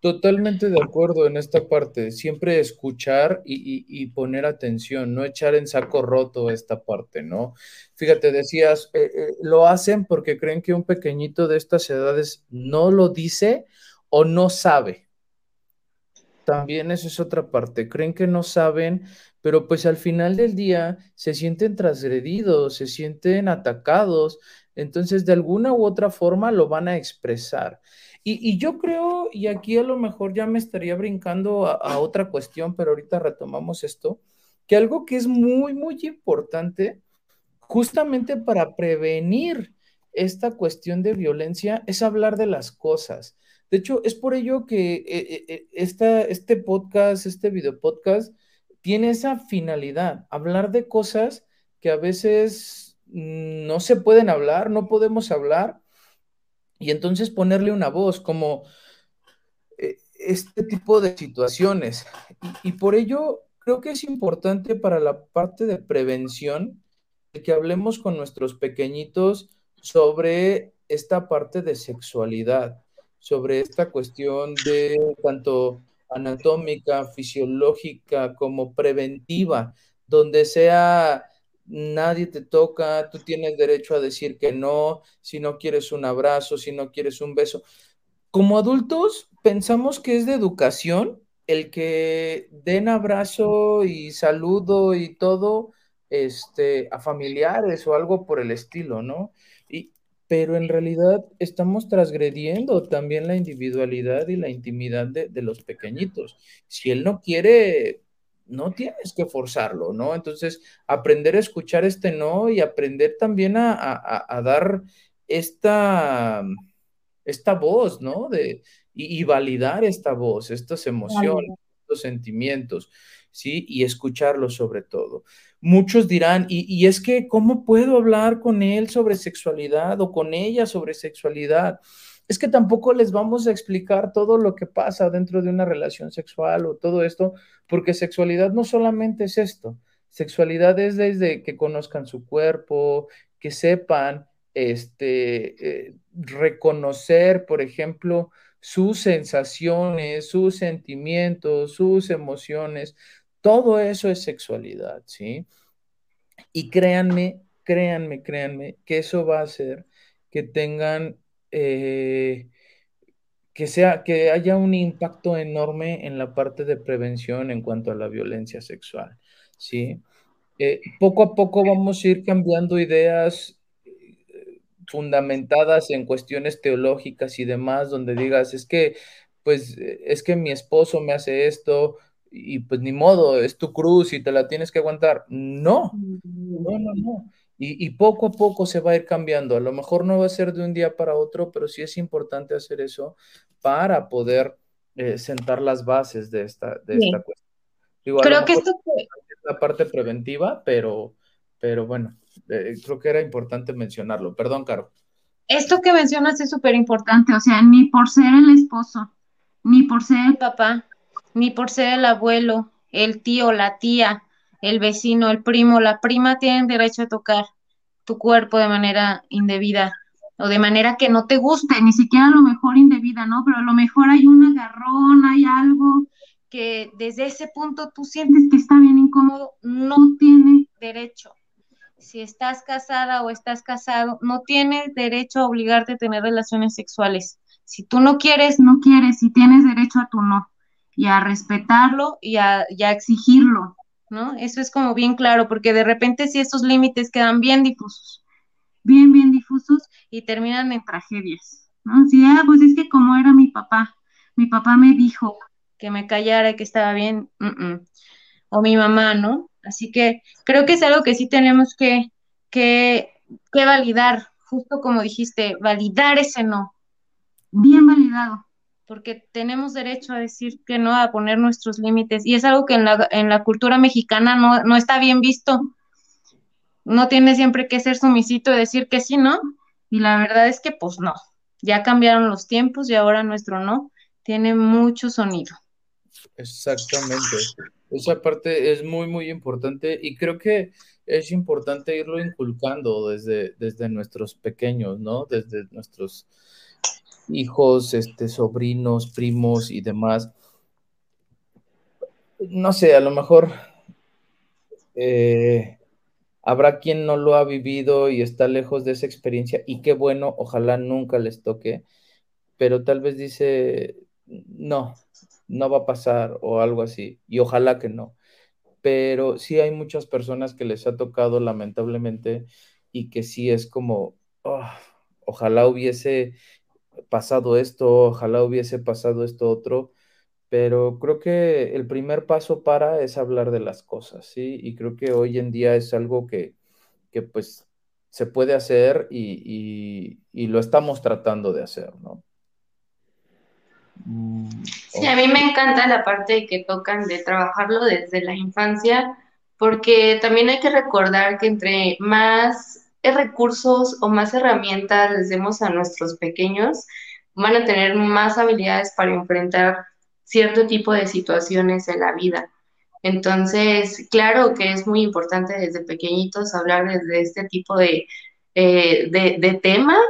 Totalmente de acuerdo en esta parte. Siempre escuchar y, poner atención, no echar en saco roto esta parte, ¿no? Fíjate, decías, eh, eh, lo hacen porque creen que un pequeñito de estas edades no lo dice o no sabe. También eso es otra parte. Creen que no saben, pero pues al final del día se sienten transgredidos, se sienten atacados. Entonces, de alguna u otra forma lo van a expresar. Y, yo creo, y aquí a lo mejor ya me estaría brincando a, otra cuestión, pero ahorita retomamos esto, que algo que es muy, muy importante justamente para prevenir esta cuestión de violencia es hablar de las cosas. De hecho, es por ello que eh, eh, eh, este podcast, este video podcast, tiene esa finalidad, hablar de cosas que a veces no se pueden hablar, no podemos hablar, y entonces ponerle una voz como este tipo de situaciones. Y, por ello creo que es importante para la parte de prevención que hablemos con nuestros pequeñitos sobre esta parte de sexualidad, sobre esta cuestión de tanto anatómica, fisiológica como preventiva, donde sea nadie te toca, tú tienes derecho a decir que no, si no quieres un abrazo, si no quieres un beso. Como adultos pensamos que es de educación el que den abrazo y saludo y todo este, a familiares o algo por el estilo, ¿no? Pero en realidad estamos transgrediendo también la individualidad y la intimidad de, de los pequeñitos. Si él no quiere, no tienes que forzarlo, ¿no? Entonces, aprender a escuchar este no y aprender también a, a, a dar esta, esta voz, ¿no? De, y, y, validar esta voz, estas emociones, estos sentimientos, ¿sí? Y escucharlo sobre todo. Muchos dirán, y, es que, ¿cómo puedo hablar con él sobre sexualidad o con ella sobre sexualidad? es que tampoco les vamos a explicar todo lo que pasa dentro de una relación sexual o todo esto, porque sexualidad no solamente es esto, sexualidad es desde que conozcan su cuerpo, que sepan este, eh, reconocer, por ejemplo, sus sensaciones, sus sentimientos, sus emociones, todo eso es sexualidad, ¿sí? Y créanme, créanme, créanme, que eso va a hacer que tengan eh, que, sea, que haya un impacto enorme en la parte de prevención en cuanto a la violencia sexual, ¿sí? Eh, poco a poco vamos a ir cambiando ideas eh, fundamentadas en cuestiones teológicas y demás, donde digas, es que, pues, es que mi esposo me hace esto y pues ni modo, es tu cruz y te la tienes que aguantar. No, no, no, no. Y, y, poco a poco se va a ir cambiando. A lo mejor no va a ser de un día para otro, pero sí es importante hacer eso para poder eh, sentar las bases de esta, de esta cuestión. Digo, creo que esto es la parte preventiva, pero, pero bueno, eh, creo que era importante mencionarlo. Perdón, Caro. Esto que mencionas es súper importante, o sea, ni por ser el esposo, ni por ser el papá, ni por ser el abuelo, el tío, la tía, el vecino, el primo, la prima tienen derecho a tocar tu cuerpo de manera indebida o de manera que no te guste, ni siquiera a lo mejor indebida, ¿no? Pero a lo mejor hay un agarrón, hay algo que desde ese punto tú sientes que está bien incómodo, no tiene derecho. Si estás casada o estás casado, no tienes derecho a obligarte a tener relaciones sexuales. Si tú no quieres, no quieres, y tienes derecho a tu no, y a respetarlo y a, y a exigirlo, ¿no? Eso es como bien claro, porque de repente si estos límites quedan bien difusos, bien, bien difusos y terminan en tragedias, ¿no? Si, ah, pues es que como era mi papá, mi papá me dijo que me callara, que estaba bien, uh -uh. o mi mamá, ¿no? Así que creo que es algo que sí tenemos que, que, que validar, justo como dijiste, validar ese no, bien validado, porque tenemos derecho a decir que no, a poner nuestros límites, y es algo que en la, en la cultura mexicana no, no, está bien visto. No tiene siempre que ser sumisito y decir que sí, ¿no? Y la verdad es que pues no, ya cambiaron los tiempos y ahora nuestro no tiene mucho sonido. Exactamente. Esa parte es muy, muy importante y creo que es importante irlo inculcando desde, desde nuestros pequeños, ¿no? Desde nuestros hijos, este, sobrinos, primos y demás. No sé, a lo mejor eh, habrá quien no lo ha vivido y está lejos de esa experiencia y qué bueno, ojalá nunca les toque, pero tal vez dice, no, no va a pasar o algo así, y ojalá que no. Pero sí hay muchas personas que les ha tocado lamentablemente y que sí es como, oh, ojalá hubiese pasado esto, ojalá hubiese pasado esto otro, pero creo que el primer paso para es hablar de las cosas, ¿sí? Y creo que hoy en día es algo que, que pues se puede hacer y, y, y, lo estamos tratando de hacer, ¿no? Mm, sí, a mí me encanta la parte que tocan de trabajarlo desde la infancia, porque también hay que recordar que entre más recursos o más herramientas les demos a nuestros pequeños, van a tener más habilidades para enfrentar cierto tipo de situaciones en la vida. Entonces, claro que es muy importante desde pequeñitos hablar desde este tipo de, eh, de, de temas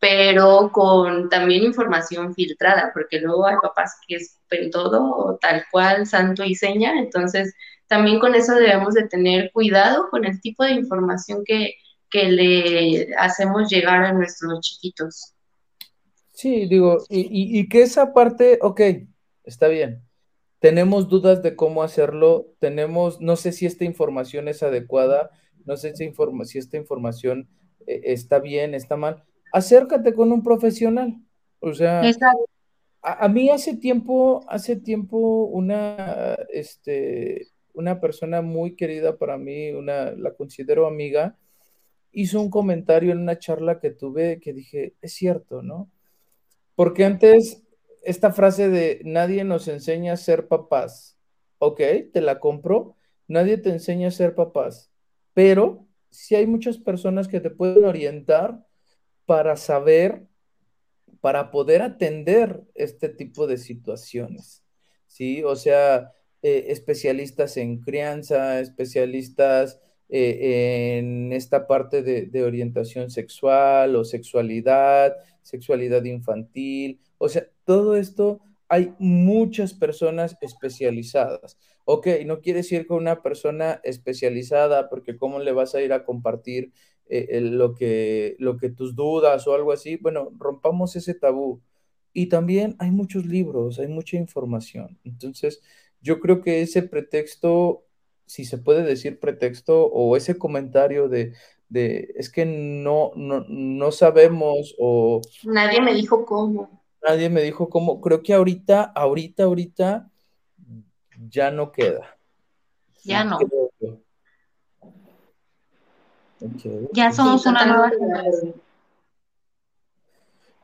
pero con también información filtrada, porque luego hay papás que escupen todo tal cual, santo y seña, entonces también con eso debemos de tener cuidado con el tipo de información que, que le hacemos llegar a nuestros chiquitos. Sí, digo, y, y, que esa parte, ok, está bien. Tenemos dudas de cómo hacerlo, tenemos, no sé si esta información es adecuada, no sé si, informa, si esta información eh, está bien, está mal. Acércate con un profesional. O sea, a, a, mí hace tiempo, hace tiempo una, este, una persona muy querida para mí, una, la considero amiga, hizo un comentario en una charla que tuve que dije, es cierto, ¿no? Porque antes esta frase de nadie nos enseña a ser papás, ok, te la compro, nadie te enseña a ser papás, pero sí hay muchas personas que te pueden orientar para saber, para poder atender este tipo de situaciones, ¿sí? O sea, eh, especialistas en crianza, especialistas eh, en esta parte de, orientación sexual o sexualidad, sexualidad infantil. O sea, todo esto hay muchas personas especializadas. Ok, no quiere decir que una persona especializada, porque cómo le vas a ir a compartir eh, lo, que, lo que tus dudas o algo así. Bueno, rompamos ese tabú. Y también hay muchos libros, hay mucha información. Entonces, yo creo que ese pretexto si se puede decir pretexto o ese comentario de, de es que no, no, no sabemos o... Nadie me dijo cómo. Nadie me dijo cómo. Creo que ahorita, ahorita, ahorita ya no queda. Ya no. Ya somos una nueva generación.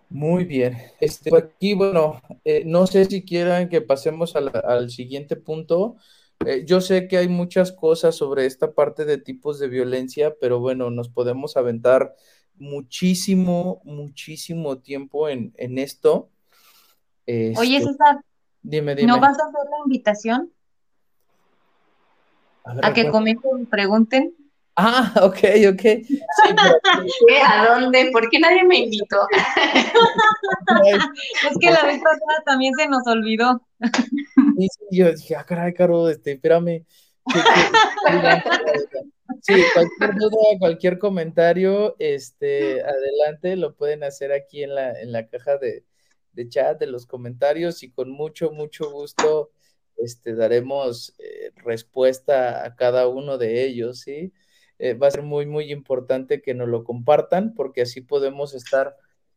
Muy bien. Este, aquí, bueno, eh, no sé si quieran que pasemos al siguiente punto. Eh, yo sé que hay muchas cosas sobre esta parte de tipos de violencia, pero bueno, nos podemos aventar muchísimo, muchísimo tiempo en, esto. Oye, este, César, dime, dime. ¿no vas a hacer la invitación? A, que comenten y pregunten. Ah, ok, ok. ¿A dónde? ¿Por qué nadie me invitó? es que la vez pasada también se nos olvidó. Y yo dije, ah, caray, Caro, este, espérame. Sí, cualquier duda, cualquier comentario, este, adelante, lo pueden hacer aquí en la, en la caja de, de chat, de los comentarios, y con mucho, mucho gusto, este, daremos eh, respuesta a cada uno de ellos, ¿sí? Eh, va a ser muy, muy importante que nos lo compartan porque así podemos estar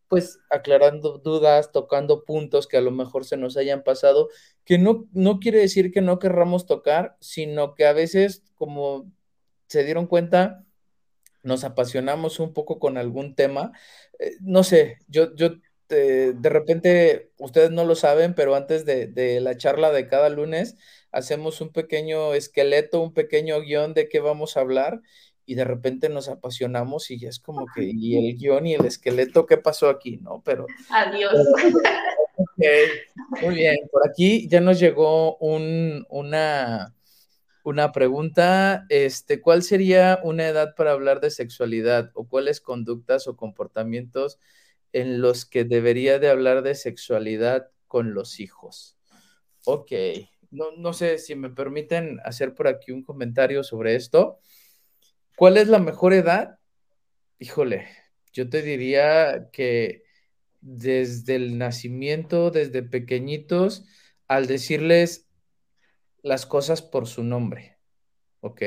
pues aclarando dudas, tocando puntos que a lo mejor se nos hayan pasado, que no, no quiere decir que no querramos tocar, sino que a veces, como se dieron cuenta, nos apasionamos un poco con algún tema. Eh, no sé, yo, yo de repente, ustedes no lo saben, pero antes de, de la charla de cada lunes, hacemos un pequeño esqueleto, un pequeño guion de qué vamos a hablar y de repente nos apasionamos y ya es como que, y el guion y el esqueleto, ¿qué pasó aquí? ¿No? Pero... Adiós. muy bien, por aquí ya nos llegó un, una, una pregunta, este, ¿cuál sería una edad para hablar de sexualidad o cuáles conductas o comportamientos en los que debería de hablar de sexualidad con los hijos? Ok, no, no sé si me permiten hacer por aquí un comentario sobre esto. ¿Cuál es la mejor edad? Híjole, yo te diría que desde el nacimiento, desde pequeñitos, al decirles las cosas por su nombre, ¿ok?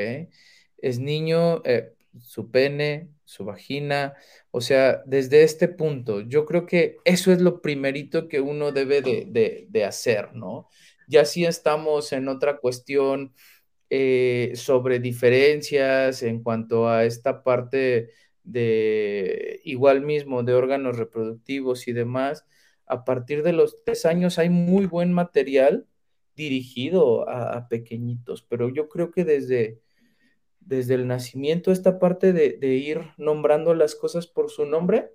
Es niño, eh, su pene, su vagina, o sea, desde este punto, yo creo que eso es lo primerito que uno debe de, de hacer, ¿no? Ya si estamos en otra cuestión eh, sobre diferencias en cuanto a esta parte de igual mismo de órganos reproductivos y demás, a partir de los tres años hay muy buen material dirigido a, pequeñitos, pero yo creo que desde, desde el nacimiento esta parte de, de ir nombrando las cosas por su nombre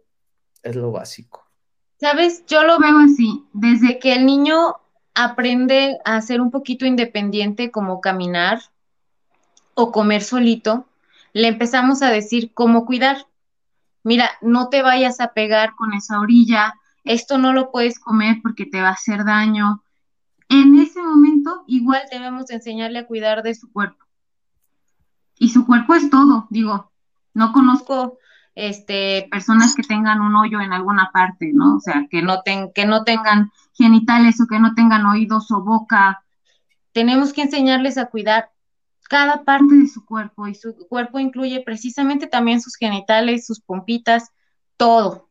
es lo básico. Sabes, yo lo veo así, desde que el niño aprende a ser un poquito independiente como caminar o comer solito, le empezamos a decir cómo cuidar, mira, no te vayas a pegar con esa orilla, esto no lo puedes comer porque te va a hacer daño. En ese momento igual debemos enseñarle a cuidar de su cuerpo. Y su cuerpo es todo, digo, no conozco este, personas que tengan un hoyo en alguna parte, ¿no? O sea, que no, que no tengan genitales o que no tengan oídos o boca. Tenemos que enseñarles a cuidar cada parte de su cuerpo y su cuerpo incluye precisamente también sus genitales, sus pompitas, todo.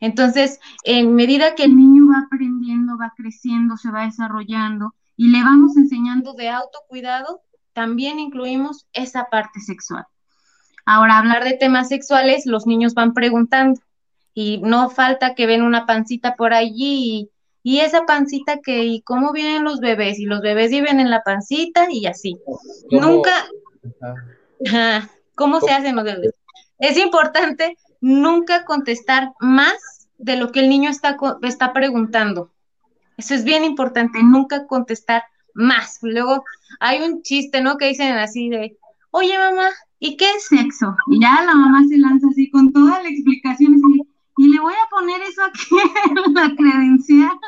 Entonces, en medida que el niño va aprendiendo, va creciendo, se va desarrollando y le vamos enseñando de autocuidado, también incluimos esa parte sexual. Ahora, hablar de temas sexuales, los niños van preguntando y no falta que ven una pancita por allí y, esa pancita que, ¿y cómo vienen los bebés? Y los bebés viven en la pancita y así. Nunca, ¿cómo se hacen los bebés? Es importante nunca contestar más de lo que el niño está, está preguntando. Eso es bien importante, nunca contestar más. Luego hay un chiste, ¿no? Que dicen así de, oye mamá, ¿y qué es sexo? Y ya la mamá se lanza así con toda la explicación y, le voy a poner eso aquí en la credencial.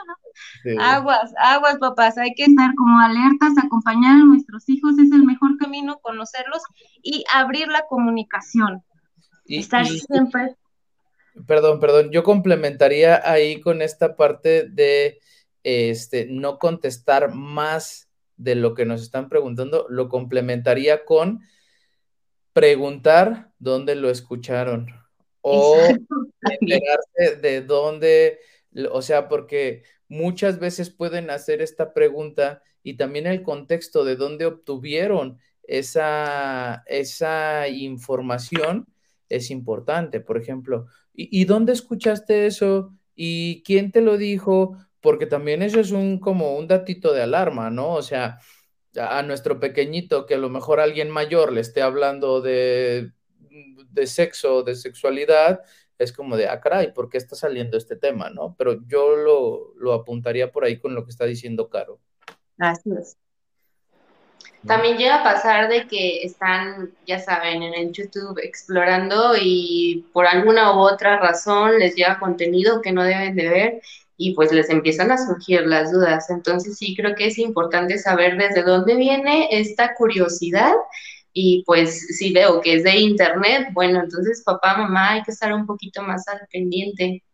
Aguas, aguas, papás, hay que estar como alertas, acompañar a nuestros hijos es el mejor camino, conocerlos y abrir la comunicación. estar siempre. Perdón, perdón, yo complementaría ahí con esta parte de este, no contestar más de lo que nos están preguntando, lo complementaría con preguntar dónde lo escucharon o enterarse de dónde, o sea, porque muchas veces pueden hacer esta pregunta y también el contexto de dónde obtuvieron esa, esa información es importante. Por ejemplo, ¿y, dónde escuchaste eso? ¿Y quién te lo dijo? Porque también eso es un como un datito de alarma, ¿no? O sea, a nuestro pequeñito que a lo mejor alguien mayor le esté hablando de, de sexo, de sexualidad, es como de, ah, caray, ¿por qué está saliendo este tema, no? Pero yo lo, lo apuntaría por ahí con lo que está diciendo Caro. Así es. También llega a pasar de que están, ya saben, en el YouTube explorando y por alguna u otra razón les llega contenido que no deben de ver y pues les empiezan a surgir las dudas. Entonces sí creo que es importante saber desde dónde viene esta curiosidad y pues si veo que es de internet, bueno, entonces papá, mamá, hay que estar un poquito más al pendiente.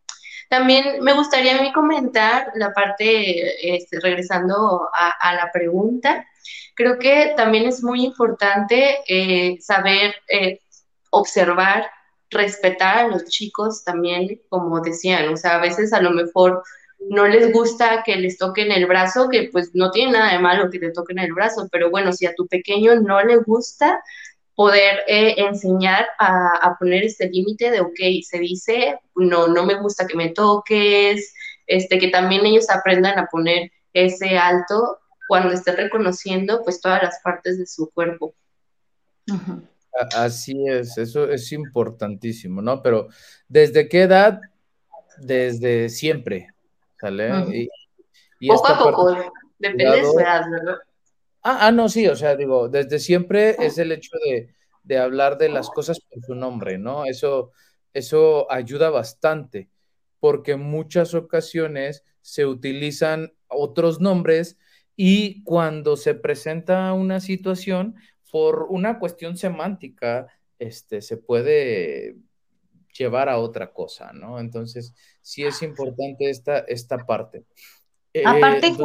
También me gustaría a mí comentar la parte, este, regresando a, la pregunta, creo que también es muy importante eh, saber eh, observar, respetar a los chicos también, como decían, o sea, a veces a lo mejor no les gusta que les toquen el brazo, que pues no tiene nada de malo que te toquen el brazo, pero bueno, si a tu pequeño no le gusta, poder eh, enseñar a, poner este límite de, ok, se dice, no, no me gusta que me toques, este, que también ellos aprendan a poner ese alto cuando esté reconociendo pues todas las partes de su cuerpo. Así es, eso es importantísimo, ¿no? Pero ¿desde qué edad? Desde siempre, ¿sale? poco a poco, depende de su edad, ¿verdad? Ah, ah, no, sí, o sea, digo, desde siempre es el hecho de, hablar de las cosas por su nombre, ¿no? Eso, eso ayuda bastante, porque en muchas ocasiones se utilizan otros nombres y cuando se presenta una situación, por una cuestión semántica, este, se puede llevar a otra cosa, ¿no? Entonces, sí es importante esta, esta parte. Aparte eh,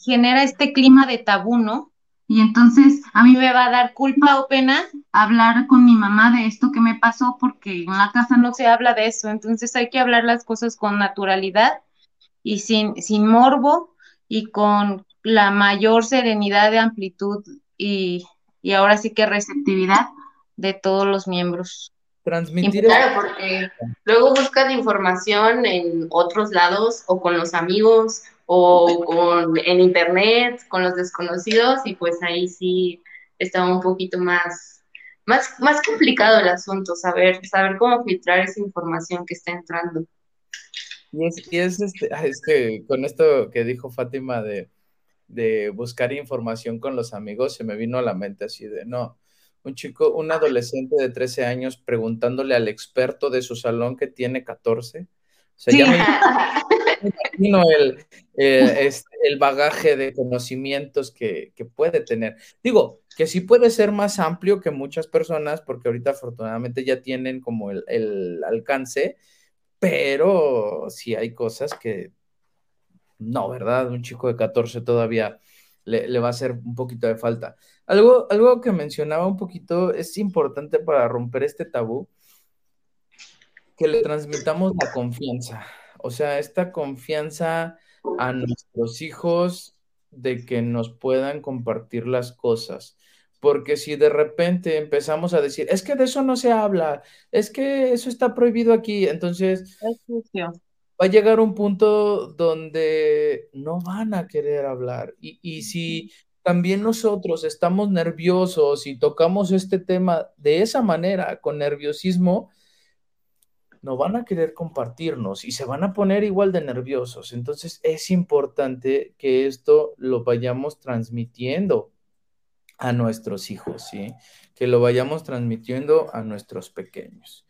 genera, este clima de tabú, ¿no? Y entonces a mí me va a dar culpa o pena hablar con mi mamá de esto que me pasó porque en la casa no se habla de eso. Entonces hay que hablar las cosas con naturalidad y sin, sin morbo y con la mayor serenidad de amplitud y, y ahora sí que receptividad de todos los miembros transmitir. Claro, porque luego buscan información en otros lados o con los amigos o con, en internet, con los desconocidos y pues ahí sí está un poquito más, más, más complicado el asunto, saber, saber cómo filtrar esa información que está entrando. Y es, y es este, este, con esto que dijo Fátima de, de buscar información con los amigos, se me vino a la mente así de, no, un chico, un adolescente de 13 años preguntándole al experto de su salón que tiene 14. O sea, ya me imagino el, eh, el bagaje de conocimientos que, que, puede tener. Digo, que sí puede ser más amplio que muchas personas, porque ahorita afortunadamente ya tienen como el, el alcance, pero sí hay cosas que no, ¿verdad? Un chico de 14 todavía le, va a hacer un poquito de falta. Algo, algo que mencionaba un poquito, es importante para romper este tabú, que le transmitamos la confianza. O sea, esta confianza a nuestros hijos de que nos puedan compartir las cosas. Porque si de repente empezamos a decir, es que de eso no se habla, es que eso está prohibido aquí, entonces va a llegar un punto donde no van a querer hablar. Y, si también nosotros estamos nerviosos y tocamos este tema de esa manera, con nerviosismo, no van a querer compartirnos y se van a poner igual de nerviosos. Entonces es importante que esto lo vayamos transmitiendo a nuestros hijos, ¿sí? Que lo vayamos transmitiendo a nuestros pequeños.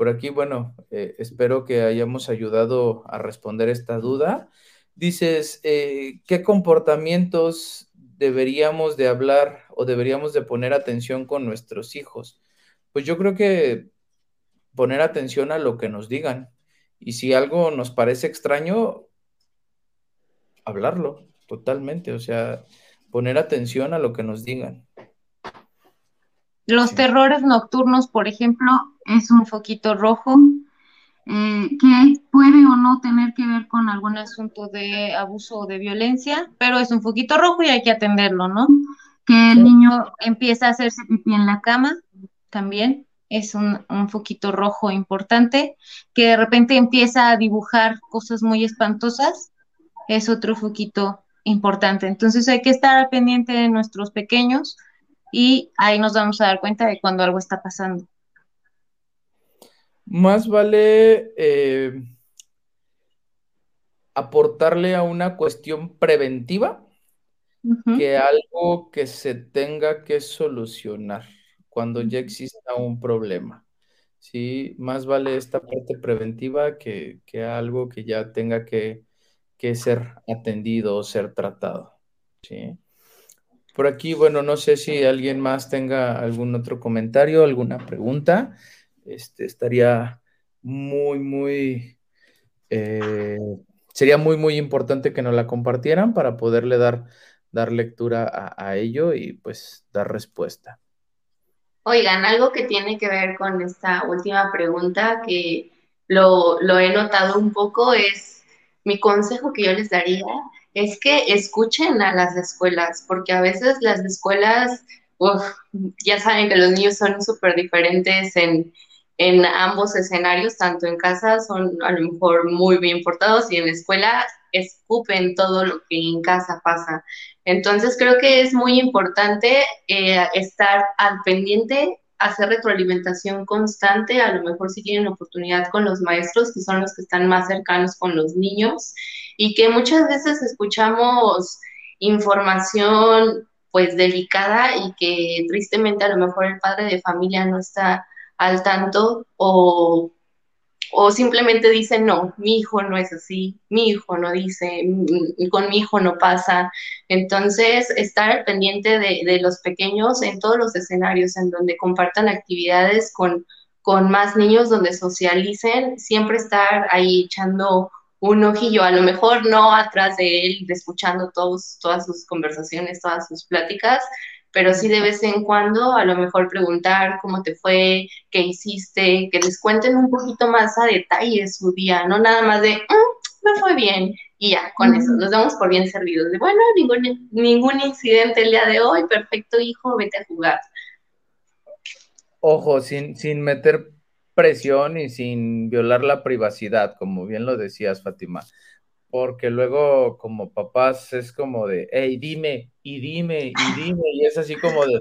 Por aquí, bueno, eh, espero que hayamos ayudado a responder esta duda. Dices, eh, ¿qué comportamientos deberíamos de hablar o deberíamos de poner atención con nuestros hijos? Pues yo creo que poner atención a lo que nos digan. Y si algo nos parece extraño, hablarlo totalmente, o sea, poner atención a lo que nos digan. Los terrores nocturnos, por ejemplo, es un foquito rojo eh, que puede o no tener que ver con algún asunto de abuso o de violencia, pero es un foquito rojo y hay que atenderlo, ¿no? Que el niño empieza a hacerse pipí en la cama, también es un, un foquito rojo importante, que de repente empieza a dibujar cosas muy espantosas, es otro foquito importante. Entonces hay que estar pendiente de nuestros pequeños y ahí nos vamos a dar cuenta de cuando algo está pasando. Más vale eh, aportarle a una cuestión preventiva que algo que se tenga que solucionar cuando ya exista un problema. Sí, más vale esta parte preventiva que, algo que ya tenga que, que ser atendido o ser tratado. ¿sí? Por aquí, bueno, no sé si alguien más tenga algún otro comentario, alguna pregunta. Este, estaría muy, muy, eh, sería muy, muy importante que nos la compartieran para poderle dar, dar lectura a, ello y pues dar respuesta. Oigan, algo que tiene que ver con esta última pregunta que lo, lo he notado un poco es mi consejo que yo les daría es que escuchen a las escuelas, porque a veces las escuelas, ya saben que los niños son súper diferentes en, en ambos escenarios, tanto en casa son a lo mejor muy bien portados y en la escuela escupen todo lo que en casa pasa. Entonces creo que es muy importante eh, estar al pendiente, hacer retroalimentación constante, a lo mejor si tienen oportunidad con los maestros, que son los que están más cercanos con los niños, y que muchas veces escuchamos información pues delicada y que tristemente a lo mejor el padre de familia no está al tanto o, o simplemente dice, no, mi hijo no es así, mi hijo no dice, con mi hijo no pasa. Entonces, estar pendiente de, de los pequeños en todos los escenarios en donde compartan actividades con, con más niños, donde socialicen, siempre estar ahí echando un ojillo, a lo mejor no atrás de él, escuchando todos, todas sus conversaciones, todas sus pláticas, pero sí de vez en cuando a lo mejor preguntar cómo te fue, qué hiciste, que les cuenten un poquito más a detalle su día, no nada más de, mm, me fue bien, y ya, con eso, nos damos por bien servidos, de, bueno, ningún, ningún incidente el día de hoy, perfecto hijo, vete a jugar. Ojo, sin, sin meter presión y sin violar la privacidad, como bien lo decías, Fátima. Porque luego, como papás, es como de, hey, dime, y dime, y dime, y es así como de,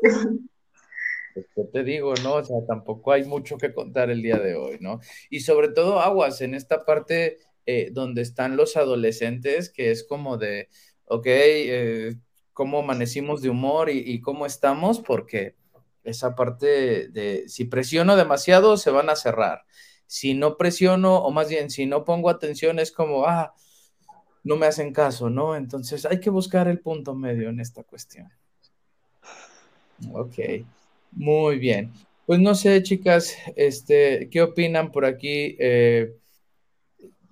pues, ¿qué te digo, no? O sea, tampoco hay mucho que contar el día de hoy, ¿no? Y sobre todo aguas en esta parte eh, donde están los adolescentes, que es como de, ok, eh, ¿cómo amanecimos de humor y, y cómo estamos? Porque esa parte de, si presiono demasiado, se van a cerrar. Si no presiono, o más bien, si no pongo atención, es como, ah, no me hacen caso, ¿no? Entonces hay que buscar el punto medio en esta cuestión. Ok, muy bien. Pues no sé, chicas, este, ¿qué opinan por aquí? Eh,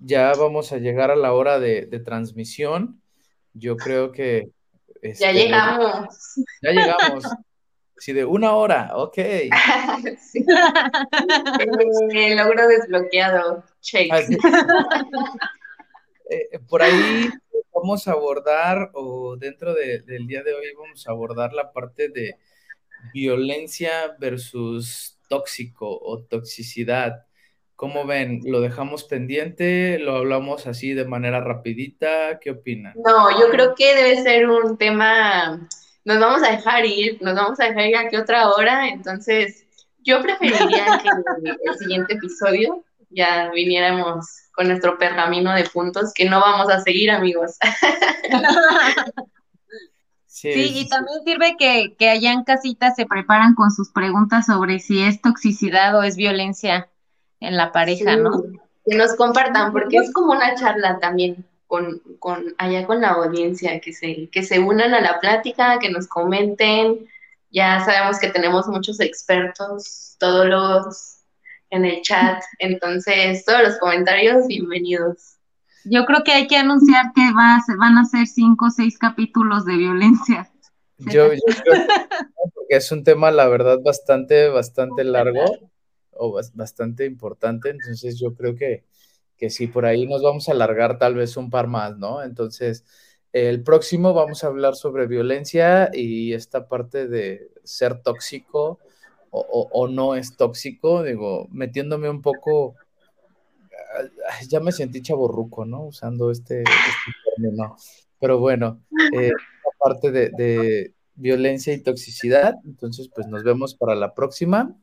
ya vamos a llegar a la hora de, transmisión. Yo creo que... ya este, llegamos. Ya llegamos. Sí, de una hora, ok. El logro desbloqueado. Ah, eh, por ahí vamos a abordar, o dentro del día de hoy vamos a abordar la parte de violencia versus tóxico o toxicidad. ¿Cómo ven? ¿Lo dejamos pendiente? ¿Lo hablamos así de manera rapidita? ¿Qué opinan? No, yo creo que debe ser un tema, nos vamos a dejar ir, nos vamos a dejar ir aquí otra hora, entonces yo preferiría que el siguiente episodio ya viniéramos con nuestro pergamino de puntos que no vamos a seguir, amigos. Sí, y también sirve que, que allá en casita se preparan con sus preguntas sobre si es toxicidad o es violencia en la pareja, ¿no? Que nos compartan, porque es como una charla también con, con allá con la audiencia, que se, que se unan a la plática, que nos comenten. Ya sabemos que tenemos muchos expertos, todos los en el chat, entonces todos los comentarios, bienvenidos. Yo creo que hay que anunciar que va, van a ser cinco o seis capítulos de violencia. Yo, yo creo que es un tema, la verdad, bastante, bastante largo o bastante importante, entonces yo creo que, que sí, por ahí nos vamos a alargar tal vez un par más, ¿no? Entonces, el próximo vamos a hablar sobre violencia y esta parte de ser tóxico o, no es tóxico, digo, metiéndome un poco, ya me sentí chaborruco, ¿no? Usando este, este término. Pero bueno, eh, parte de, de violencia y toxicidad, entonces pues nos vemos para la próxima.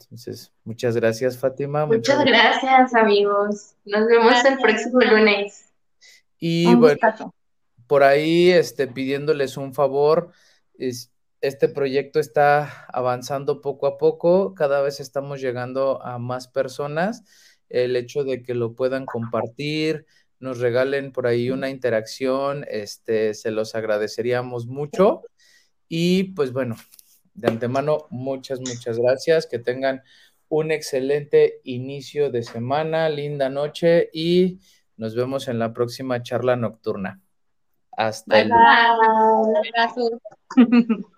Entonces, muchas gracias, Fátima. Muchas, gracias, amigos. Nos vemos el próximo lunes. Y bueno, por ahí, este, pidiéndoles un favor, este proyecto está avanzando poco a poco, cada vez estamos llegando a más personas. El hecho de que lo puedan compartir, nos regalen por ahí una interacción, este, se los agradeceríamos mucho. Y pues bueno, de antemano, muchas, muchas gracias. Que tengan un excelente inicio de semana, linda noche y nos vemos en la próxima charla nocturna. Hasta luego.